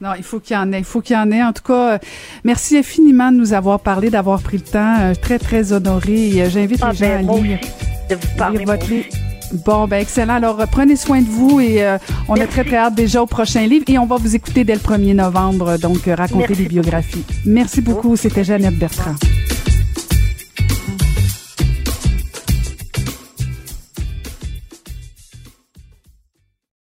Non, il faut qu'il y en ait. Il faut qu'il y en ait. En tout cas, euh, merci infiniment de nous avoir parlé, d'avoir pris le temps. Euh, très, très honoré. Euh, J'invite ah, les gens ben, à lire. de vous parler. votre livre. Bon, ben excellent. Alors, prenez soin de vous et euh, on a Merci. très, très hâte déjà au prochain livre et on va vous écouter dès le 1er novembre, donc raconter Merci des biographies. Merci beaucoup. C'était Jeannette Bertrand.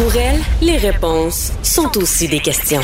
Pour elle, les réponses sont aussi des questions.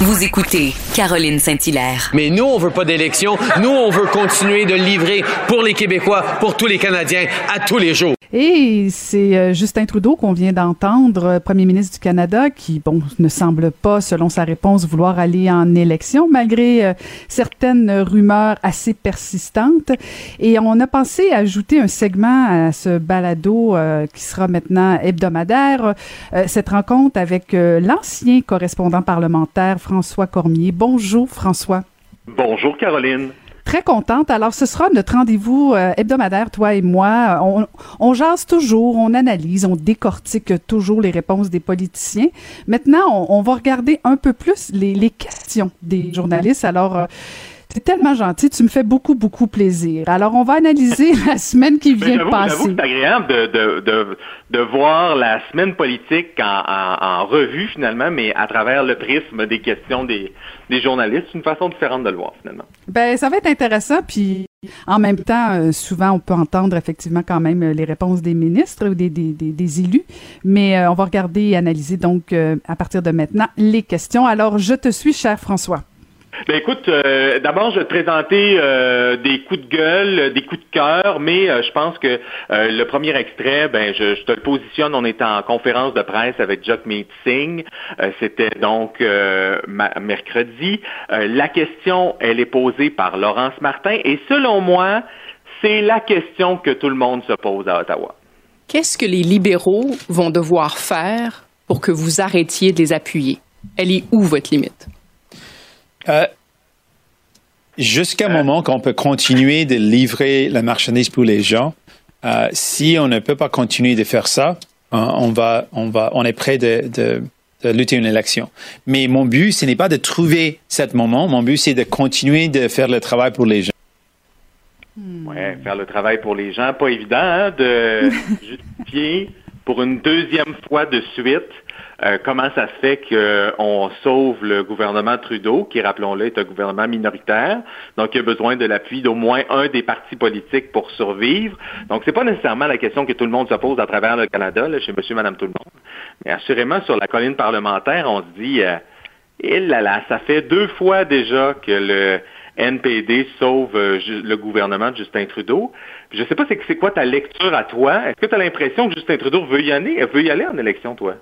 Vous écoutez Caroline Saint-Hilaire. Mais nous, on veut pas d'élection. Nous, on veut continuer de livrer pour les Québécois, pour tous les Canadiens, à tous les jours. Et c'est euh, Justin Trudeau qu'on vient d'entendre, euh, premier ministre du Canada, qui, bon, ne semble pas, selon sa réponse, vouloir aller en élection, malgré euh, certaines rumeurs assez persistantes. Et on a pensé ajouter un segment à ce balado euh, qui sera maintenant hebdomadaire, euh, cette rencontre avec euh, l'ancien correspondant parlementaire François Cormier. Bonjour François. Bonjour Caroline. Très contente. Alors, ce sera notre rendez-vous euh, hebdomadaire, toi et moi. On, on jase toujours, on analyse, on décortique toujours les réponses des politiciens. Maintenant, on, on va regarder un peu plus les, les questions des journalistes. Alors, c'est tellement gentil, tu me fais beaucoup, beaucoup plaisir. Alors, on va analyser la semaine qui vient de passer. c'est agréable de, de, de, de voir la semaine politique en, en, en revue finalement, mais à travers le prisme des questions des, des journalistes. C'est une façon différente de le voir finalement. Ben, ça va être intéressant. Puis, en même temps, euh, souvent, on peut entendre effectivement quand même euh, les réponses des ministres ou des, des, des, des élus. Mais euh, on va regarder et analyser donc euh, à partir de maintenant les questions. Alors, je te suis, cher François. Ben écoute, euh, d'abord je vais te présenter euh, des coups de gueule, euh, des coups de cœur, mais euh, je pense que euh, le premier extrait, ben je, je te le positionne, on est en conférence de presse avec Jagmeet Singh, Euh, c'était donc mercredi. La question, elle est posée par Laurence Martin, et selon moi, c'est la question que tout le monde se pose à Ottawa. Qu'est-ce que les libéraux vont devoir faire pour que vous arrêtiez de les appuyer? Elle est où votre limite? Euh, jusqu'à un moment qu'on peut continuer de livrer la marchandise pour les gens, euh, si on ne peut pas continuer de faire ça, hein, on va, on va, on est prêt de, de, de lutter une élection. Mais mon but, ce n'est pas de trouver cet moment. Mon but, c'est de continuer de faire le travail pour les gens. Oui, faire le travail pour les gens, pas évident hein, de justifier pour une deuxième fois de suite euh, comment ça se fait qu'on sauve le gouvernement Trudeau, qui, rappelons-le, est un gouvernement minoritaire, donc il a besoin de l'appui d'au moins un des partis politiques pour survivre. Donc, c'est pas nécessairement la question que tout le monde se pose à travers le Canada, là, chez monsieur, madame, tout le monde. Mais assurément, sur la colline parlementaire, on se dit, euh, il là là, ça fait deux fois déjà que le NPD sauve euh, le gouvernement de Justin Trudeau. Je ne sais pas c'est quoi ta lecture à toi? Est-ce que tu as l'impression que Justin Trudeau veut aller, veut y aller en élection, toi?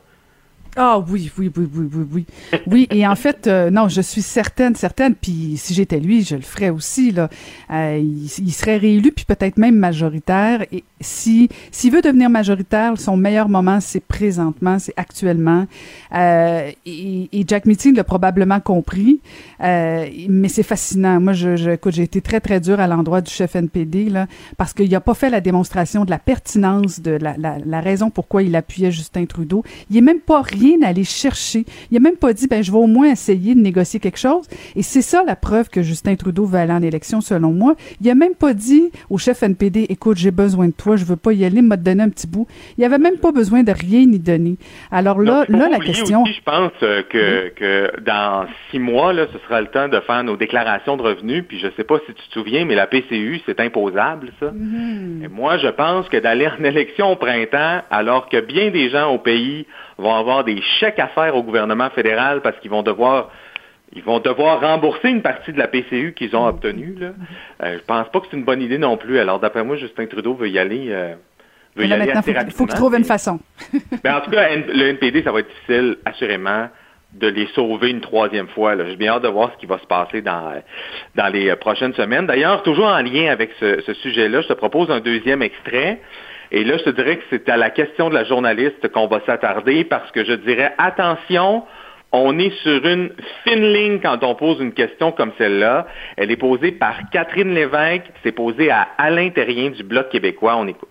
Ah oui, oui, oui, oui, oui, oui. Oui, et en fait, euh, non, je suis certaine, certaine, puis si j'étais lui, je le ferais aussi, là. Euh, il, serait réélu, puis peut-être même majoritaire. Et si s'il veut devenir majoritaire, son meilleur moment, c'est présentement, c'est actuellement. Euh, et, Jack Meeting l'a probablement compris, mais c'est fascinant. Moi, je, écoute, j'ai été très, très dur à l'endroit du chef NPD, là, parce qu'il n'a pas fait la démonstration de la pertinence, de la, la, raison pourquoi il appuyait Justin Trudeau. Il est même pas rien aller chercher. Il a même pas dit, ben, je vais au moins essayer de négocier quelque chose. Et c'est ça la preuve que Justin Trudeau va aller en élection, selon moi. Il a même pas dit au chef NPD, écoute, j'ai besoin de toi, je veux pas y aller, m'a donné un petit bout. Il avait même pas besoin de rien ni donner. Alors là, là, la question. je pense euh, que, que dans six mois, là, ce sera le temps de faire nos déclarations de revenus. Puis je sais pas si tu te souviens, mais la PCU, c'est imposable, ça. Mm-hmm. Et moi, je pense que d'aller en élection au printemps, alors que bien des gens au pays vont avoir des chèques à faire au gouvernement fédéral parce qu'ils vont devoir ils vont devoir rembourser une partie de la PCU qu'ils ont obtenue. Là. Euh, je pense pas que c'est une bonne idée non plus. Alors d'après moi, Justin Trudeau veut y aller. Euh, veut y aller assez faut, Il faut qu'il trouve une façon. ben, en tout cas, le NPD, ça va être difficile, assurément, de les sauver une troisième fois. J'ai bien hâte de voir ce qui va se passer dans, dans les prochaines semaines. D'ailleurs, toujours en lien avec ce, ce sujet-là, je te propose un deuxième extrait. Et là, je te dirais que c'est à la question de la journaliste qu'on va s'attarder parce que je dirais attention, on est sur une fine ligne quand on pose une question comme celle-là. Elle est posée par Catherine Lévesque, c'est posé à Alain Terrien du Bloc québécois. On écoute.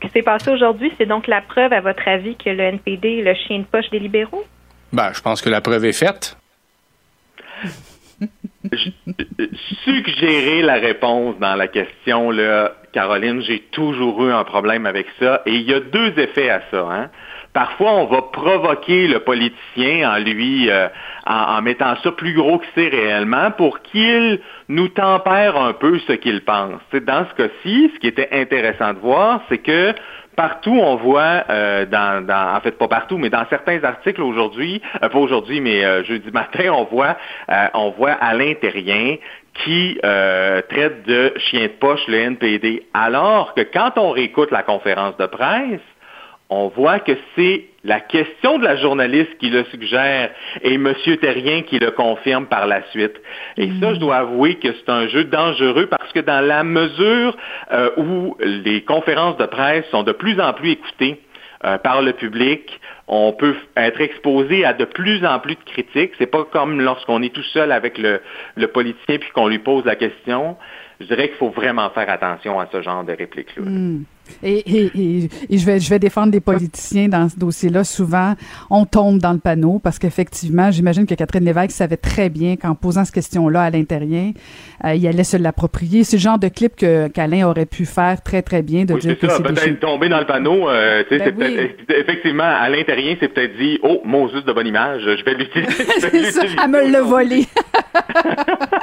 Ce qui s'est passé aujourd'hui, c'est donc la preuve, à votre avis, que le NPD est le chien de poche des libéraux? Ben, je pense que la preuve est faite. suggérer la réponse dans la question, là, Caroline, j'ai toujours eu un problème avec ça. Et il y a deux effets à ça. Hein. Parfois, on va provoquer le politicien en lui, euh, en, mettant ça plus gros que c'est réellement pour qu'il nous tempère un peu ce qu'il pense. dans ce cas-ci, ce qui était intéressant de voir, c'est que partout, on voit, euh, dans, dans, en fait pas partout, mais dans certains articles aujourd'hui, euh, pas aujourd'hui, mais euh, jeudi matin, on voit, on voit Alain Terrien qui traite de chien de poche le NPD, alors que quand on réécoute la conférence de presse, on voit que c'est la question de la journaliste qui le suggère et M. Terrien qui le confirme par la suite. Et ça, je dois avouer que c'est un jeu dangereux parce que dans la mesure euh, où les conférences de presse sont de plus en plus écoutées, euh, par le public. On peut être exposé à de plus en plus de critiques. C'est pas comme lorsqu'on est tout seul avec le, le politicien puis qu'on lui pose la question. Je dirais qu'il faut vraiment faire attention à ce genre de répliques-là. Hmm. Et, et, et, je, vais, je vais défendre des politiciens dans ce dossier-là. Souvent, on tombe dans le panneau parce qu'effectivement, j'imagine que Catherine Lévesque savait très bien qu'en posant cette question-là à l'intérieur, euh, il allait se l'approprier. C'est le genre de clip que qu'Alain aurait pu faire très, très bien, de dire que c'est peut-être tombé dans le panneau. Euh, ben oui. Effectivement, à l'intérieur, c'est peut-être dit « Oh, Moses de bonne image, je vais l'utiliser. » C'est ça, à me le voler.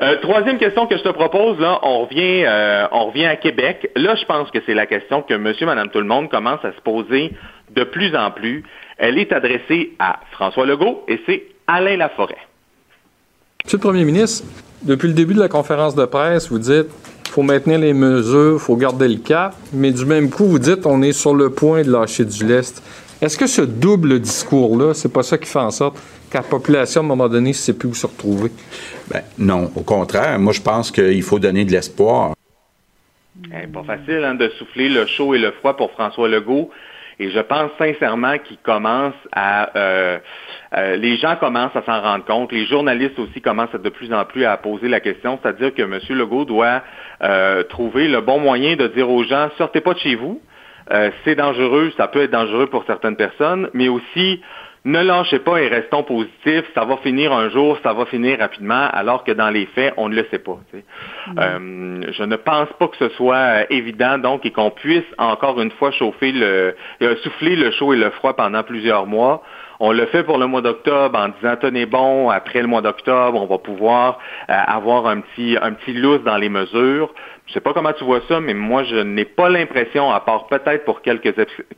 euh, troisième question que je te propose, là, on revient, euh, on revient à Québec. Là, je pense que c'est la question que monsieur, madame, tout le monde commence à se poser de plus en plus. Elle est adressée à François Legault et c'est Alain Laforêt. Monsieur le Premier ministre, depuis le début de la conférence de presse, vous dites faut maintenir les mesures, faut garder le cap, mais du même coup, vous dites on est sur le point de lâcher du lest. Est-ce que ce double discours-là, c'est pas ça qui fait en sorte qu'à la population, à un moment donné, ne sait plus où se retrouver? Ben, non, au contraire. Moi, je pense qu'il faut donner de l'espoir. Eh, pas facile hein, de souffler le chaud et le froid pour François Legault. Et je pense sincèrement qu'ils commencent à... Euh, euh, les gens commencent à s'en rendre compte. Les journalistes aussi commencent de plus en plus à poser la question, c'est-à-dire que M. Legault doit euh, trouver le bon moyen de dire aux gens, sortez pas de chez vous. c'est dangereux, ça peut être dangereux pour certaines personnes, mais aussi ne lâchez pas et restons positifs, ça va finir un jour, ça va finir rapidement, alors que dans les faits, on ne le sait pas. Mm. Euh, je ne pense pas que ce soit euh, évident, donc, et qu'on puisse encore une fois chauffer le, euh, souffler le chaud et le froid pendant plusieurs mois. On le fait pour le mois d'octobre en disant tenez bon, après le mois d'octobre, on va pouvoir avoir un petit un petit lousse dans les mesures. Je sais pas comment tu vois ça, mais moi, je n'ai pas l'impression, à part peut-être pour quelques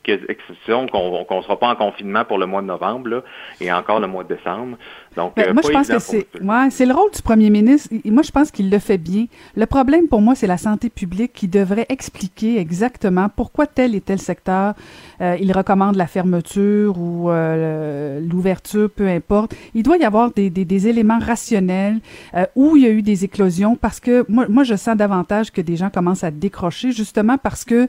exceptions, qu'on ne sera pas en confinement pour le mois de novembre et encore le mois de décembre. Donc, ben, euh, moi, je pense que c'est ouais, le rôle du premier ministre. Moi, je pense qu'il le fait bien. Le problème pour moi, c'est la santé publique qui devrait expliquer exactement pourquoi tel et tel secteur euh, il recommande la fermeture ou euh, l'ouverture, peu importe. Il doit y avoir des, des, des éléments rationnels euh, où il y a eu des éclosions parce que moi, moi, je sens davantage que des gens commencent à décrocher justement parce que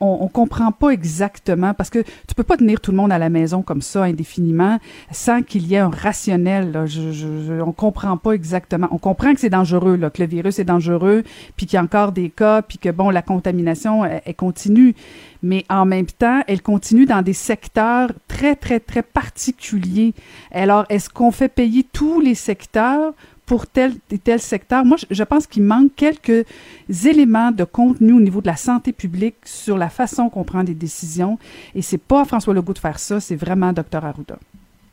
on, comprend pas exactement parce que tu peux pas tenir tout le monde à la maison comme ça indéfiniment sans qu'il y ait un rationnel on Je, on comprend pas exactement. On comprend que c'est dangereux, là, que le virus est dangereux, puis qu'il y a encore des cas, puis que bon, la contamination est continue. Mais en même temps, elle continue dans des secteurs très, très, très particuliers. Alors, est-ce qu'on fait payer tous les secteurs pour tel et tel secteur. Moi, je pense qu'il manque quelques éléments de contenu au niveau de la santé publique sur la façon qu'on prend des décisions. Et c'est pas François Legault de faire ça, c'est vraiment Dr. Arruda.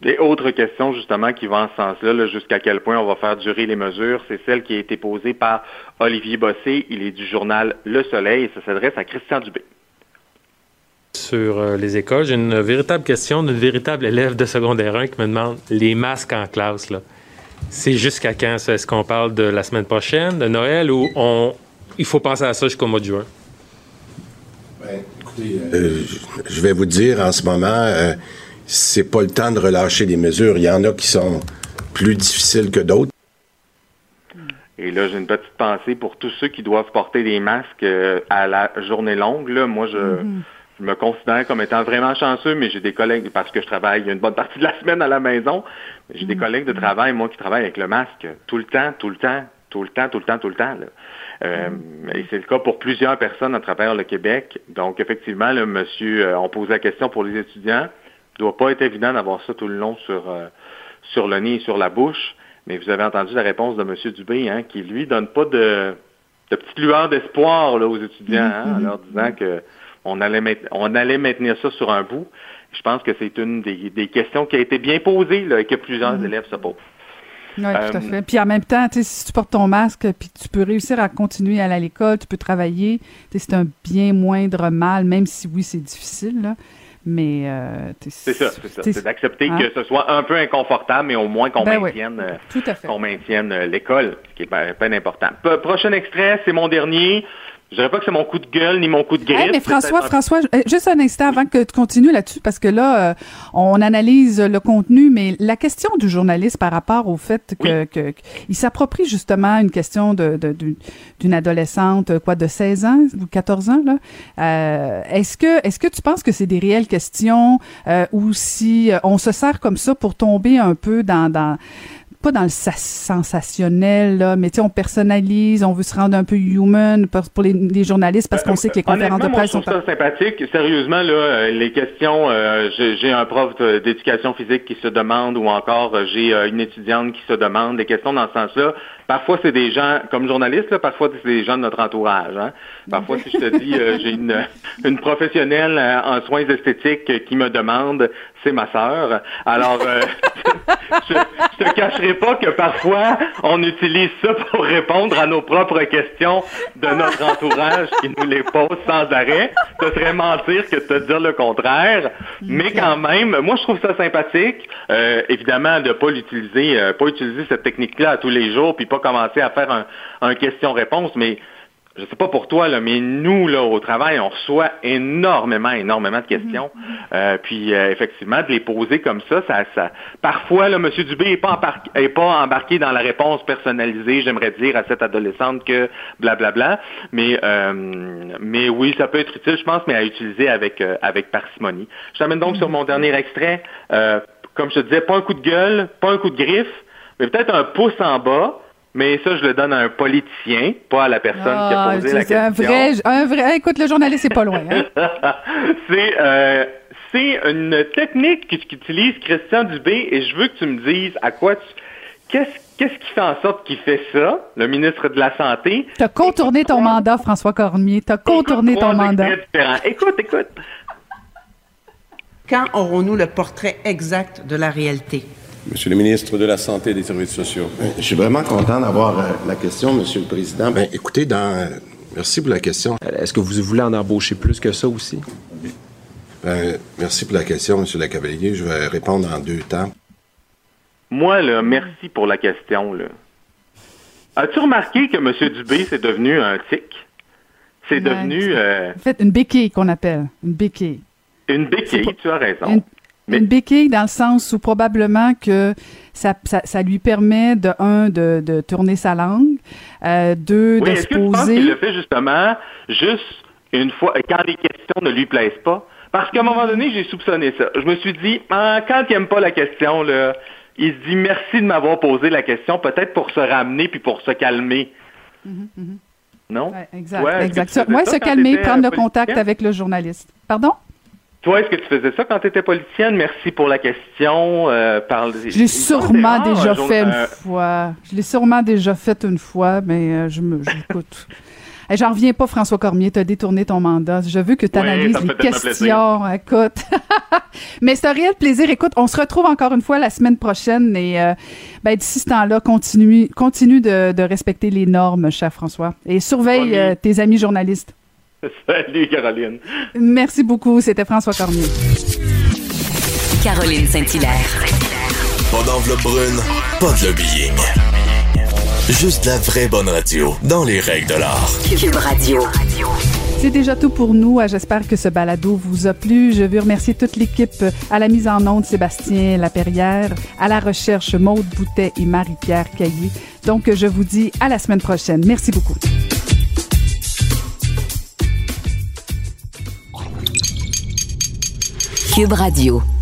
Et autre question justement qui va en ce sens-là, jusqu'à quel point on va faire durer les mesures, c'est celle qui a été posée par Olivier Bossé. Il est du journal Le Soleil et ça s'adresse à Christian Dubé. Sur euh, les écoles, j'ai une véritable question d'une véritable élève de secondaire 1 qui me demande les masques en classe. Là. C'est jusqu'à quand ça? Est-ce qu'on parle de la semaine prochaine, de Noël, ou on... il faut penser à ça jusqu'au mois de juin? Ben, écoutez, euh, je vais vous dire en ce moment, euh, c'est pas le temps de relâcher des mesures. Il y en a qui sont plus difficiles que d'autres. Et là, j'ai une petite pensée pour tous ceux qui doivent porter des masques euh, à la journée longue. Là, moi, mm-hmm. Je, me considère comme étant vraiment chanceux, mais j'ai des collègues, parce que je travaille une bonne partie de la semaine à la maison, j'ai des mm-hmm. collègues de travail, moi, qui travaillent avec le masque tout le temps, tout le temps, tout le temps, tout le temps, tout le temps. Euh, mm-hmm. et c'est le cas pour plusieurs personnes à travers le Québec. Donc, effectivement, le monsieur, euh, on pose la question pour les étudiants doit pas être évident d'avoir ça tout le long sur, euh, sur le nez et sur la bouche. Mais vous avez entendu la réponse de M. Dubé, hein, qui lui donne pas de, de petite lueur d'espoir aux étudiants, hein, en leur disant que on allait, on allait maintenir ça sur un bout. Je pense que c'est une des, des, questions qui a été bien posée là, et que plusieurs mm-hmm. élèves se posent. Oui, tout à euh, fait. Puis en même temps, si tu portes ton masque, puis tu peux réussir à continuer à aller à l'école, tu peux travailler, c'est un bien moindre mal, même si oui, c'est difficile. Là. Mais euh, c'est ça, c'est ça. C'est d'accepter hein? que ce soit un peu inconfortable, mais au moins qu'on ben maintienne, euh, qu'on maintienne l'école, ce qui est pas, pas important. prochain extrait, c'est mon dernier. Je dirais pas que c'est mon coup de gueule ni mon coup de griffe. mais François, François, euh, juste un instant avant que tu continues là-dessus, parce que là, euh, on analyse le contenu, mais la question du journaliste par rapport au fait que, que, il s'approprie justement une question de, d'une adolescente, quoi, de 16 ans ou 14 ans là. Euh, est-ce que est-ce que tu penses que c'est des réelles questions ou si on se sert comme ça pour tomber un peu dans dans pas dans le sensationnel, là, mais on personnalise, on veut se rendre un peu human pour, les, journalistes parce qu'on sait que les conférences de presse moi, je trouve ça sympathique. Sérieusement, là, euh, les questions, euh, j'ai un prof d'éducation physique qui se demande ou encore euh, j'ai une étudiante qui se demande, des questions dans ce sens-là. Parfois, c'est des gens, comme journaliste, là, parfois, c'est des gens de notre entourage. Hein. Parfois, si je te dis, j'ai une, une professionnelle en soins esthétiques qui me demande, c'est ma sœur. Alors, je, je te cacherai pas que parfois, on utilise ça pour répondre à nos propres questions de notre entourage qui nous les pose sans arrêt. Ce serait mentir que de te dire le contraire. Mais quand même, moi, je trouve ça sympathique. Euh, évidemment, de pas l'utiliser, euh, pas utiliser cette technique-là à tous les jours, puis pas commencer à faire un, un question-réponse, mais je sais pas pour toi, là, mais nous, là, au travail, on reçoit énormément, énormément de questions. Euh, puis, euh, effectivement, de les poser comme ça, ça, ça parfois, là, M. Dubé n'est pas, est pas embarqué dans la réponse personnalisée, j'aimerais dire, à cette adolescente que blablabla. Mais, euh, mais oui, ça peut être utile, je pense, mais à utiliser avec, euh, avec parcimonie. Je t'amène donc sur mon dernier extrait. Euh, comme je te disais, pas un coup de gueule, pas un coup de griffe, mais peut-être un pouce en bas. Mais ça, je le donne à un politicien, pas à la personne qui a Ah, posé la c'est un question. vrai, un vrai. Écoute, le journaliste c'est pas loin. hein. c'est euh, c'est une technique que- qu'utilise Christian Dubé et je veux que tu me dises à quoi tu qu'est-ce qu'est-ce qui fait en sorte qu'il fait ça, le ministre de la santé? T'as contourné ton mandat, François Cormier. T'as contourné ton mandat. Écoute, écoute. Quand aurons-nous le portrait exact de la réalité? Monsieur le ministre de la Santé et des Services sociaux. Je suis vraiment content d'avoir euh, la question, Monsieur le Président. Ben, écoutez, dans... euh, merci pour la question. Est-ce que vous voulez en embaucher plus que ça aussi? Ben, merci pour la question, Monsieur le Cavalier. Je vais répondre en deux temps. Moi, là, merci pour la question. Là. As-tu remarqué que M. Dubé, c'est devenu un tic? C'est Ouais, devenu euh, En fait, une béquille qu'on appelle. Une béquille. une béquille, tu as raison. Une, une béquille dans le sens où probablement que ça, ça, ça lui permet de un de, de tourner sa langue, euh, deux Oui, de se poser. qu'il le fait justement juste une fois, quand les questions ne lui plaisent pas? Parce qu'à un moment donné, j'ai soupçonné ça. Je me suis dit, ah, quand il n'aime pas la question, là, il se dit merci de m'avoir posé la question, peut-être pour se ramener puis pour se calmer. Mhm, mhm. Non? Exact, Ouais, exact. ouais, ça se quand calmer, t'étais, prendre le euh, contact avec le journaliste. Pardon? Toi, est-ce que tu faisais ça quand tu étais politicienne? Merci pour la question. Euh, parle... Je l'ai sûrement rare, déjà un jour- fait une euh, fois. Je l'ai sûrement déjà fait une fois, mais euh, je me, j'écoute. Hey, J'en reviens pas, François Cormier, tu as détourné ton mandat. Je veux que tu analyses les questions. Écoute. mais c'est un réel plaisir. Écoute, on se retrouve encore une fois la semaine prochaine et euh, ben, d'ici ce temps-là, continue, continue de, de respecter les normes, cher François. Et surveille euh, tes amis journalistes. Salut, Caroline. Merci beaucoup. C'était François Cormier. Caroline Saint-Hilaire. Pas d'enveloppe brune, pas de lobbying. Juste la vraie bonne radio, dans les règles de l'art. Cube Radio. C'est déjà tout pour nous. J'espère que ce balado vous a plu. Je veux remercier toute l'équipe à la mise en onde Sébastien Laperrière, à la recherche Maude Boutet et Marie-Pierre Caillé. Donc, je vous dis à la semaine prochaine. Merci beaucoup. Cube Radio.